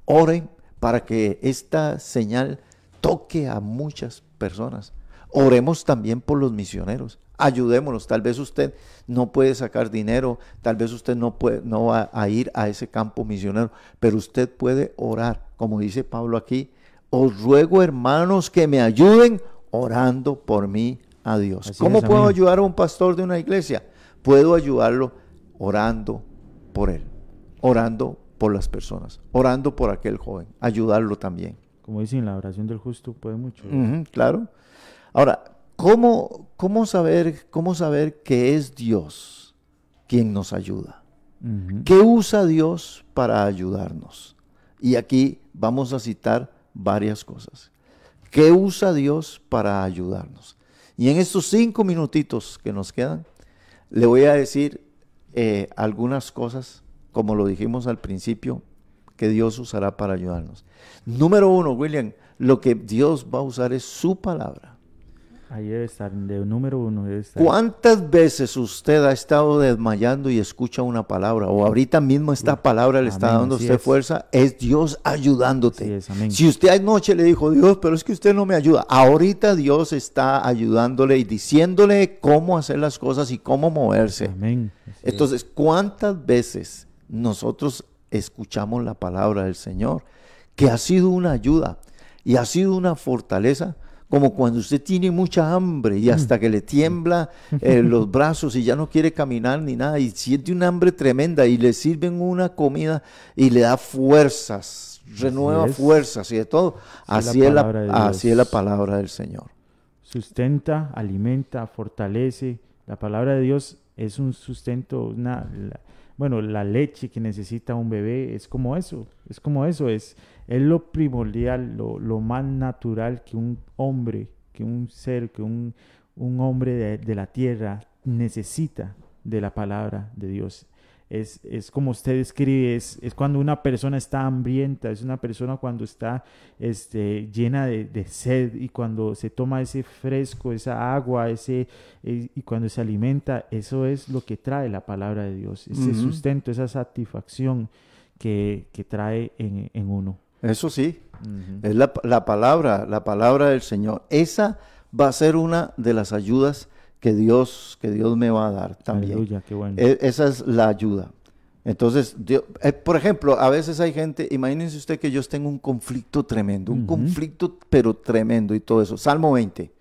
Oren para que esta señal toque a muchas personas. Oremos también por los misioneros. Ayudémonos. Tal vez usted no puede sacar dinero, tal vez usted no puede no va a ir a ese campo misionero, pero usted puede orar, como dice Pablo aquí. Os ruego, hermanos, que me ayuden orando por mí a Dios. Así ¿Cómo es, puedo ayudar a un pastor de una iglesia? Puedo ayudarlo orando por él, orando por las personas, orando por aquel joven, ayudarlo también. Como dicen, la oración del justo puede mucho. Claro. Ahora, ¿cómo, cómo, saber, ¿cómo saber que es Dios quien nos ayuda? ¿Qué usa Dios para ayudarnos? Y aquí vamos a citar varias cosas. ¿Qué usa Dios para ayudarnos? Y en estos cinco minutitos que nos quedan, le voy a decir eh, algunas cosas, como lo dijimos al principio, que Dios usará para ayudarnos. Número uno, William, lo que Dios va a usar es su palabra. Ahí debe estar, de número uno debe estar. ¿Cuántas veces usted ha estado desmayando y escucha una palabra? O ahorita mismo esta palabra le está amén, dando a usted es. fuerza. Es Dios ayudándote. Es. Si usted anoche le dijo, Dios, pero es que usted no me ayuda. Ahorita Dios está ayudándole y diciéndole cómo hacer las cosas y cómo moverse. Amén. Entonces, ¿cuántas veces nosotros escuchamos la palabra del Señor? Que ha sido una ayuda y ha sido una fortaleza, como cuando usted tiene mucha hambre y hasta que le tiembla eh, los brazos y ya no quiere caminar ni nada y siente una hambre tremenda y le sirven una comida y le da fuerzas, renueva fuerzas y de todo. Así es Así la es de así es la palabra del Señor. sustenta, alimenta, fortalece. La palabra de Dios es un sustento, una, la- bueno, la leche que necesita un bebé es como eso, es como eso, es, es lo primordial, lo, lo más natural que un hombre, que un ser, que un, un hombre de, de la tierra necesita de la palabra de Dios. Es, es como usted escribe, es, es cuando una persona está hambrienta, es una persona cuando está este, llena de, de sed y cuando se toma ese fresco, esa agua, ese, eh, y cuando se alimenta, eso es lo que trae la palabra de Dios, ese sustento, esa satisfacción que, que trae en, en uno. Eso sí, es la, la palabra, la palabra del Señor. Esa va a ser una de las ayudas que Dios, que Dios me va a dar también. Aleluya, qué bueno. E- esa es la ayuda. Entonces, Dios- eh, por ejemplo, a veces hay gente, imagínense usted que yo tengo un conflicto tremendo, un conflicto pero tremendo y todo eso. Salmo 20.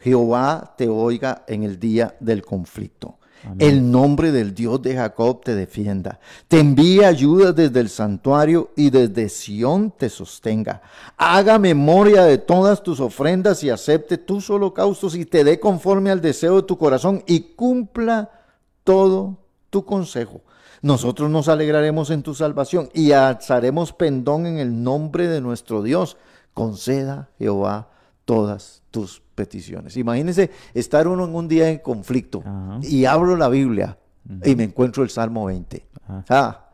Jehová te oiga en el día del conflicto. El nombre del Dios de Jacob te defienda. Te envíe ayuda desde el santuario y desde Sión te sostenga. Haga memoria de todas tus ofrendas y acepte tus holocaustos y te dé conforme al deseo de tu corazón y cumpla todo tu consejo. Nosotros nos alegraremos en tu salvación y alzaremos pendón en el nombre de nuestro Dios. Conceda Jehová todas tus peticiones. Imagínense estar uno en un día de conflicto Ajá. y abro la Biblia y me encuentro el Salmo 20. Ajá. Ah,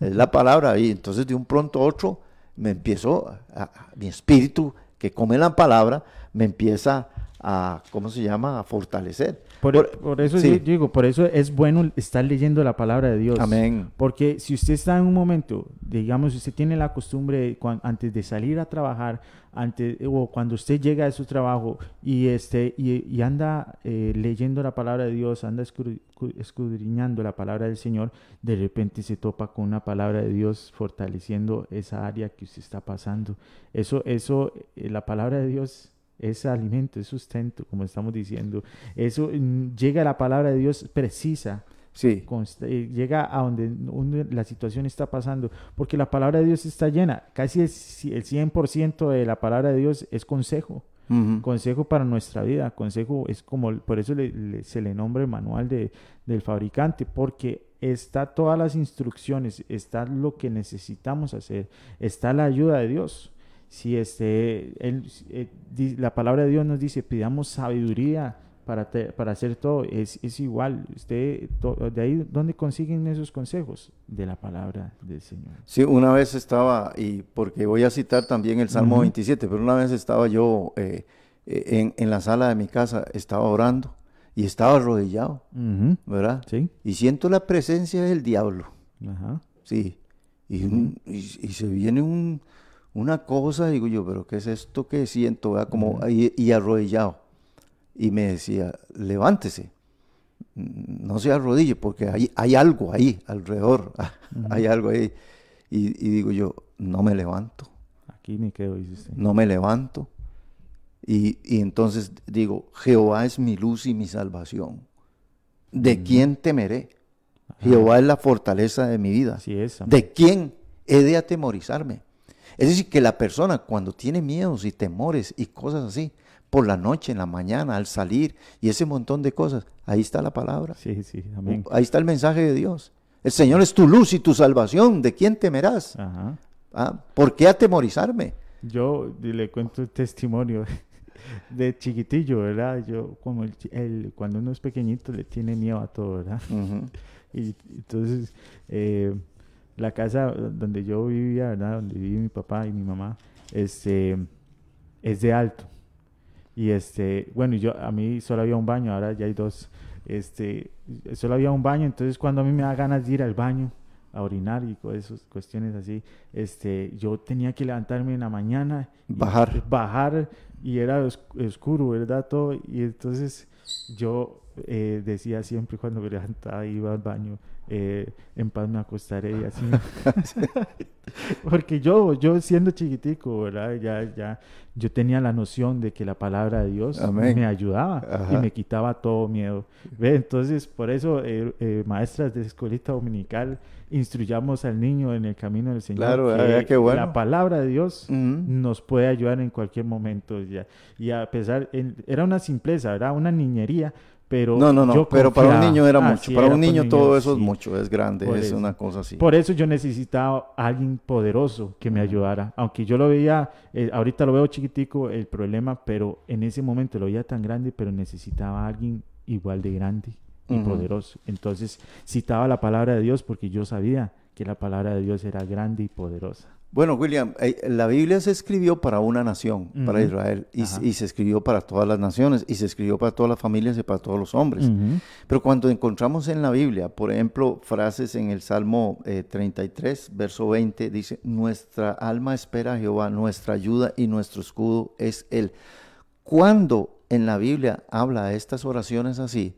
es la palabra ahí. Entonces de un pronto a otro me empiezo, a- a- mi espíritu que come la palabra, me empieza a, ¿cómo se llama? A fortalecer. Por, Por- por eso sí. yo digo, por eso es bueno estar leyendo la palabra de Dios. Amén. Porque si usted está en un momento, digamos, usted tiene la costumbre de antes de salir a trabajar, antes, o cuando usted llega a su trabajo y este y, y anda eh, leyendo la palabra de Dios, anda escudriñando la palabra del Señor, de repente se topa con una palabra de Dios fortaleciendo esa área que usted está pasando. Eso, eso, eh, la palabra de Dios es alimento, es sustento, como estamos diciendo. Eso mm, llega la palabra de Dios precisa, Sí, const- eh, llega a donde, donde la situación está pasando, porque la palabra de Dios está llena. Casi el, el 100% de la palabra de Dios es consejo, consejo para nuestra vida. Consejo es como, por eso le- le- se le nombra el manual de, del fabricante, porque está todas las instrucciones, está lo que necesitamos hacer, está la ayuda de Dios. Si este, él, eh, la palabra de Dios nos dice, pidamos sabiduría para, te- para hacer todo, es, es igual. Usted, to- de ahí, ¿dónde consiguen esos consejos? De la palabra del Señor. Sí, una vez estaba, y porque voy a citar también el Salmo Ujú. 27, pero una vez estaba yo eh, eh, en, en la sala de mi casa, estaba orando y estaba arrodillado, ¿verdad? Sí, Y siento la presencia del diablo, ajá. sí. Y, un- y, y se viene un, una cosa, digo yo, pero ¿qué es esto que siento? ¿verdad? Como y arrodillado. Y me decía, levántese, no se arrodille, porque hay, hay algo ahí alrededor, hay algo ahí. Y, y digo yo, no me levanto, Aquí me quedo, dice usted. no me levanto. Y, y entonces digo, Jehová es mi luz y mi salvación. ¿De quién temeré? Jehová es la fortaleza de mi vida. Así es. ¿De quién he de atemorizarme? Es decir, que la persona cuando tiene miedos y temores y cosas así, por la noche, en la mañana, al salir y ese montón de cosas, ahí está la palabra. Sí, sí, amén. Ahí está el mensaje de Dios. El Señor es tu luz y tu salvación. ¿De quién temerás? Ajá. Ah, ¿Por qué atemorizarme? Yo le cuento un testimonio de chiquitillo, ¿verdad? Yo, como el, el- cuando uno es pequeñito, le tiene miedo a todo, ¿verdad? Y entonces, eh, la casa donde yo vivía, ¿verdad? Donde vive mi papá y mi mamá, este, es de alto. Y este, bueno, yo, a mí solo había un baño, ahora ya hay dos. Este, solo había un baño, entonces cuando a mí me da ganas de ir al baño a orinar y esas cuestiones así, este, yo tenía que levantarme en la mañana, y Bajar. bajar y era os- oscuro, ¿verdad? Todo, y entonces yo eh, decía siempre cuando me levantaba iba al baño, eh, en paz me acostaré y así. Porque yo, yo siendo chiquitico, ¿verdad? Ya, ya, yo tenía la noción de que la palabra de Dios Amén. me ayudaba y Ajá. me quitaba todo miedo. ¿Ve? Entonces, por eso, eh, eh, maestras de escuelita dominical, instruyamos al niño en el camino del Señor. Claro, ah, qué bueno. La palabra de Dios Ujú. nos puede ayudar en cualquier momento. Ya. Y a pesar, en- era una simpleza, ¿verdad? Una niñería, pero No, no, no, yo pero para un niño era Ah, mucho. sí, para era un niño todo eso sí. es mucho, es grande, Por es eso. una cosa así. Por eso yo necesitaba a alguien poderoso que me ayudara. Aunque yo lo veía, eh, ahorita lo veo chiquitico el problema, pero en ese momento lo veía tan grande, pero necesitaba a alguien igual de grande y poderoso. Entonces citaba la palabra de Dios porque yo sabía que la palabra de Dios era grande y poderosa. Bueno, William, eh, la Biblia se escribió para una nación, para. Israel, y, se escribió para todas las naciones, y se escribió para todas las familias y para todos los hombres. Pero cuando encontramos en la Biblia, por ejemplo, frases en el Salmo eh, 33, verso 20, dice, nuestra alma espera a Jehová, nuestra ayuda y nuestro escudo es Él. Cuando en la Biblia habla de estas oraciones así,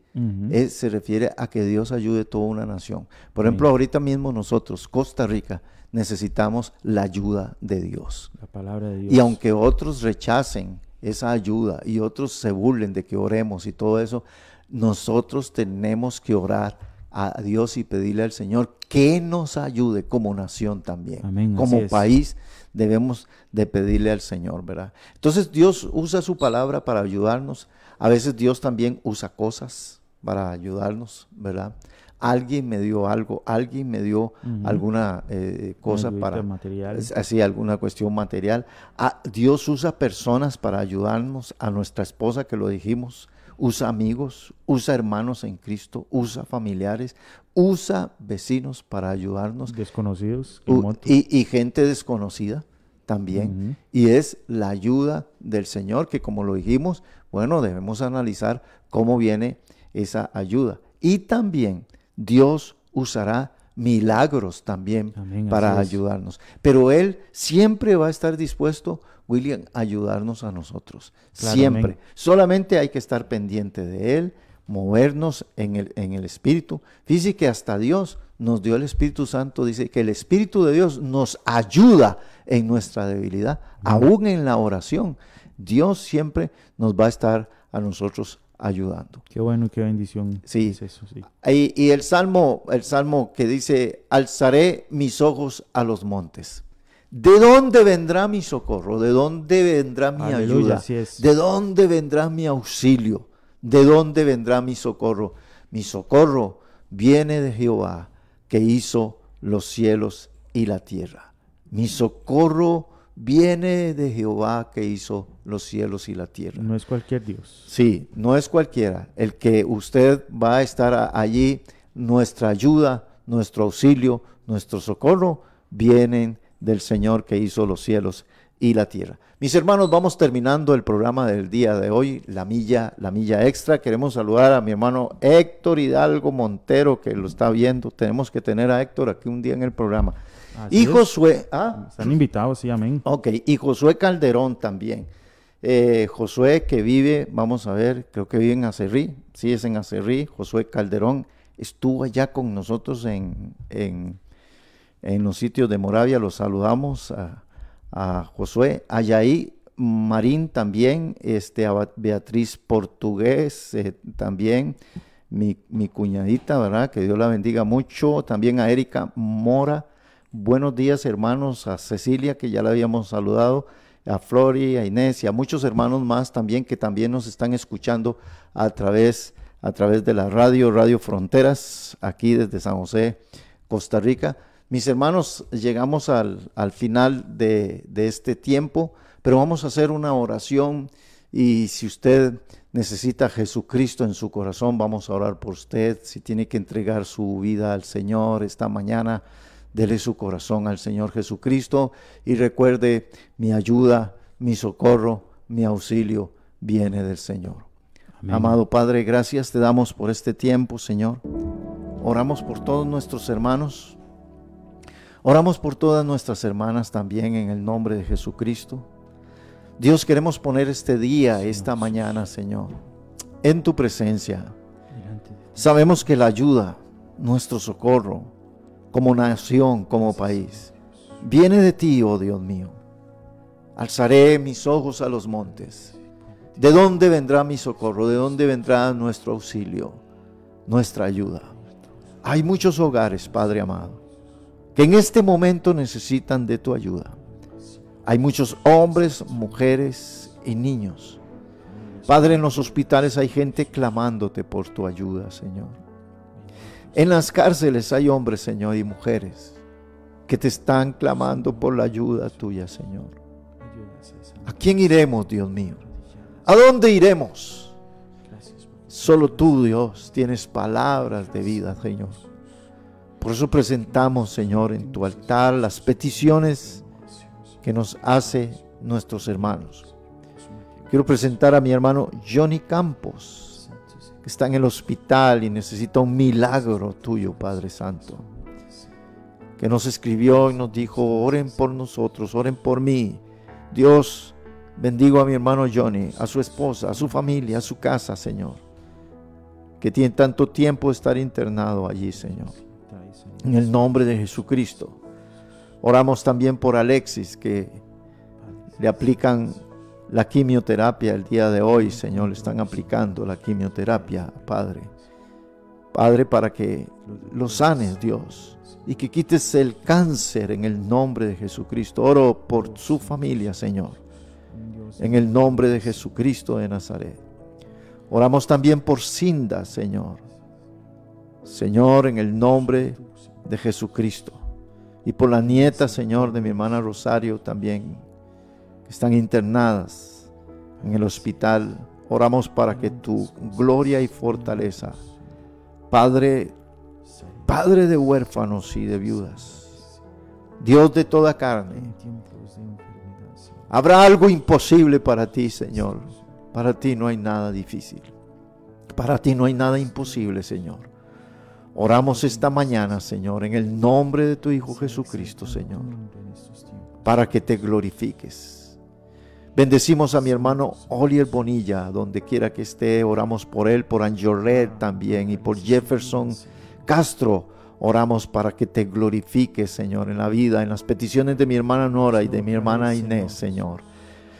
es- se refiere a que Dios ayude a toda una nación. Por ejemplo, ahorita mismo nosotros, Costa Rica, necesitamos la ayuda de Dios. La palabra de Dios. Y aunque otros rechacen esa ayuda y otros se burlen de que oremos y todo eso, nosotros tenemos que orar a Dios y pedirle al Señor que nos ayude como nación también. Amén, como país debemos de pedirle al Señor, ¿verdad? Entonces Dios usa su palabra para ayudarnos. A veces Dios también usa cosas para ayudarnos, ¿verdad? Alguien me dio algo, alguien me dio alguna eh, cosa para material. así alguna cuestión material. Ah, Dios usa personas para ayudarnos, a nuestra esposa que lo dijimos, usa amigos, usa hermanos en Cristo, usa familiares, usa vecinos para ayudarnos Desconocidos. u- y, y gente desconocida también. Y es la ayuda del Señor que como lo dijimos, bueno, debemos analizar cómo viene esa ayuda. Y también Dios usará milagros también Amén, para ayudarnos. Pero Él siempre va a estar dispuesto, William, a ayudarnos a nosotros. Claro, siempre. amén. Solamente hay que estar pendiente de Él, movernos en el, en el Espíritu. Fíjese que hasta Dios nos dio el Espíritu Santo, dice que el Espíritu de Dios nos ayuda en nuestra debilidad, aún en la oración. Dios siempre nos va a estar a nosotros ayudando. Qué bueno y qué bendición. Sí. es eso, sí. Y, y el salmo, el salmo que dice, alzaré mis ojos a los montes. ¿De dónde vendrá mi socorro? ¿De dónde vendrá mi Aleluya, ayuda? así es. ¿De dónde vendrá mi auxilio? ¿De dónde vendrá mi socorro? Mi socorro viene de Jehová, que hizo los cielos y la tierra. Mi socorro viene de Jehová, que hizo los cielos y la tierra. No es cualquier Dios. Sí, no es cualquiera. El que usted va a estar allí, nuestra ayuda, nuestro auxilio, nuestro socorro, vienen del Señor que hizo los cielos y la tierra. Mis hermanos, vamos terminando el programa del día de hoy, la milla, la milla extra. Queremos saludar a mi hermano Héctor Hidalgo Montero, que lo está viendo. Tenemos que tener a Héctor aquí un día en el programa. Así y es. Josué, ¿ah? Están invitados, sí, amén. Ok, y Josué Calderón también. Eh, Josué que vive, vamos a ver, creo que vive en Acerrí, sí es en Acerrí, Josué Calderón estuvo allá con nosotros en, en, en los sitios de Moravia, los saludamos a, a Josué, Marín también, este, a Beatriz Portugués eh, también, mi, mi cuñadita, ¿verdad? Que Dios la bendiga mucho, también a Erika Mora, Buenos días, hermanos, a Cecilia, que ya la habíamos saludado, a Flori, a Inés y a muchos hermanos más también que también nos están escuchando a través, a través de la radio, Radio Fronteras, aquí desde San José, Costa Rica. Mis hermanos, llegamos al, al final de, de este tiempo, pero vamos a hacer una oración y si usted necesita a Jesucristo en su corazón, vamos a orar por usted. Si tiene que entregar su vida al Señor esta mañana, dele su corazón al Señor Jesucristo y recuerde, mi ayuda, mi socorro, mi auxilio viene del Señor. Amén. Amado Padre, gracias te damos por este tiempo, Señor. Oramos por todos nuestros hermanos. Oramos por todas nuestras hermanas también en el nombre de Jesucristo. Dios, queremos poner este día, esta mañana, Señor, en tu presencia. Sabemos que la ayuda, nuestro socorro, como nación, como país, viene de ti, oh Dios mío. Alzaré mis ojos a los montes. ¿De dónde vendrá mi socorro? ¿De dónde vendrá nuestro auxilio, nuestra ayuda? Hay muchos hogares, Padre amado, que en este momento necesitan de tu ayuda. Hay muchos hombres, mujeres y niños. Padre, en los hospitales hay gente clamándote por tu ayuda, Señor. En las cárceles hay hombres, Señor, y mujeres que te están clamando por la ayuda tuya, Señor. ¿A quién iremos, Dios mío? ¿A dónde iremos? Solo tú, Dios, tienes palabras de vida, Señor. Por eso presentamos, Señor, en tu altar las peticiones que nos hace nuestros hermanos. Quiero presentar a mi hermano Johnny Campos, que está en el hospital y necesita un milagro tuyo, Padre Santo. Que nos escribió y nos dijo, oren por nosotros, oren por mí. Dios, bendigo a mi hermano Johnny, a su esposa, a su familia, a su casa, Señor. Que tiene tanto tiempo de estar internado allí, Señor. En el nombre de Jesucristo. Oramos también por Alexis, que le aplican la quimioterapia el día de hoy, Señor. Están aplicando la quimioterapia, Padre. Padre, para que lo sanes, Dios, y que quites el cáncer en el nombre de Jesucristo. Oro por su familia, Señor. En el nombre de Jesucristo de Nazaret. Oramos también por Cinda, Señor. Señor, en el nombre de Jesucristo. Y por la nieta, Señor, de mi hermana Rosario también, están internadas en el hospital. Oramos para que tu gloria y fortaleza, Padre, Padre de huérfanos y de viudas, Dios de toda carne, habrá algo imposible para ti, Señor. Para ti no hay nada difícil. Para ti no hay nada imposible, Señor. Oramos esta mañana, Señor, en el nombre de tu Hijo Jesucristo, Señor, para que te glorifiques. Bendecimos a mi hermano Olier Bonilla, donde quiera que esté. Oramos por él, por Anjoret también y por Jefferson Castro. Oramos para que te glorifiques, Señor, en la vida, en las peticiones de mi hermana Nora y de mi hermana Inés, Señor.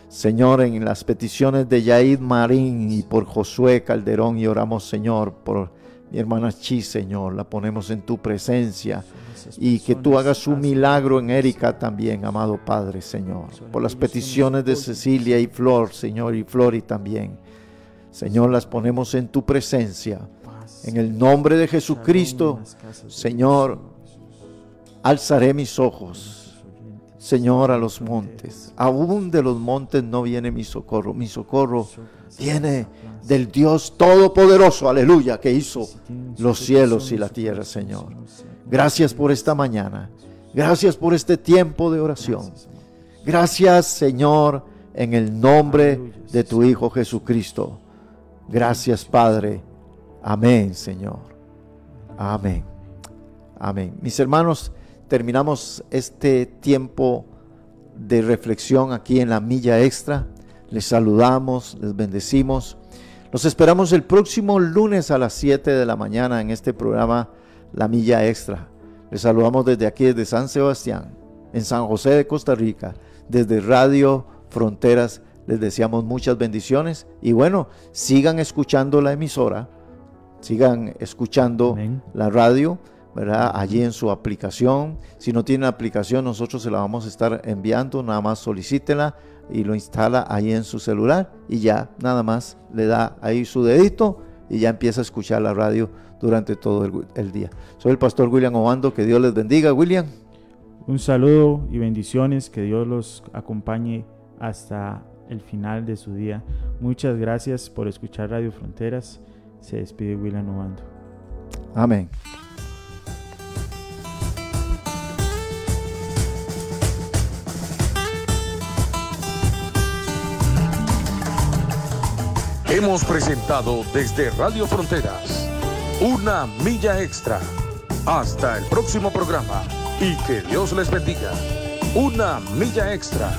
Señor, en las peticiones de Yaid Marín y por Josué Calderón y oramos, Señor, por mi hermana Chi, Señor, la ponemos en tu presencia y que tú hagas un milagro en Erika también, amado Padre, Señor. Por las peticiones de Cecilia y Flor, Señor, y Flori también. Señor, las ponemos en tu presencia. En el nombre de Jesucristo, Señor, alzaré mis ojos, Señor, a los montes. Aún de los montes no viene mi socorro. Mi socorro viene del Dios Todopoderoso, aleluya, que hizo los cielos y la tierra, Señor. Gracias por esta mañana. Gracias por este tiempo de oración. Gracias, Señor, en el nombre de tu Hijo Jesucristo. Gracias, Padre. Amén, Señor. Amén. Amén. Mis hermanos, terminamos este tiempo de reflexión aquí en la milla extra. Les saludamos, les bendecimos. Los esperamos el próximo lunes a las 7 de la mañana en este programa La Milla Extra. Les saludamos desde aquí, desde San Sebastián, en San José de Costa Rica, desde Radio Fronteras. Les deseamos muchas bendiciones y bueno, sigan escuchando la emisora, sigan escuchando la radio. ¿Verdad? Allí en su aplicación. Si no tiene aplicación, nosotros se la vamos a estar enviando, nada más solicítela y lo instala ahí en su celular y ya nada más le da ahí su dedito y ya empieza a escuchar la radio durante todo el, día. Soy el pastor William Obando, que Dios les bendiga, William. Un saludo y bendiciones, que Dios los acompañe hasta el final de su día. Muchas gracias por escuchar Radio Fronteras. Se despide William Obando. Amén. Hemos presentado desde Radio Fronteras una milla extra. Hasta el próximo programa y que Dios les bendiga. Una milla extra.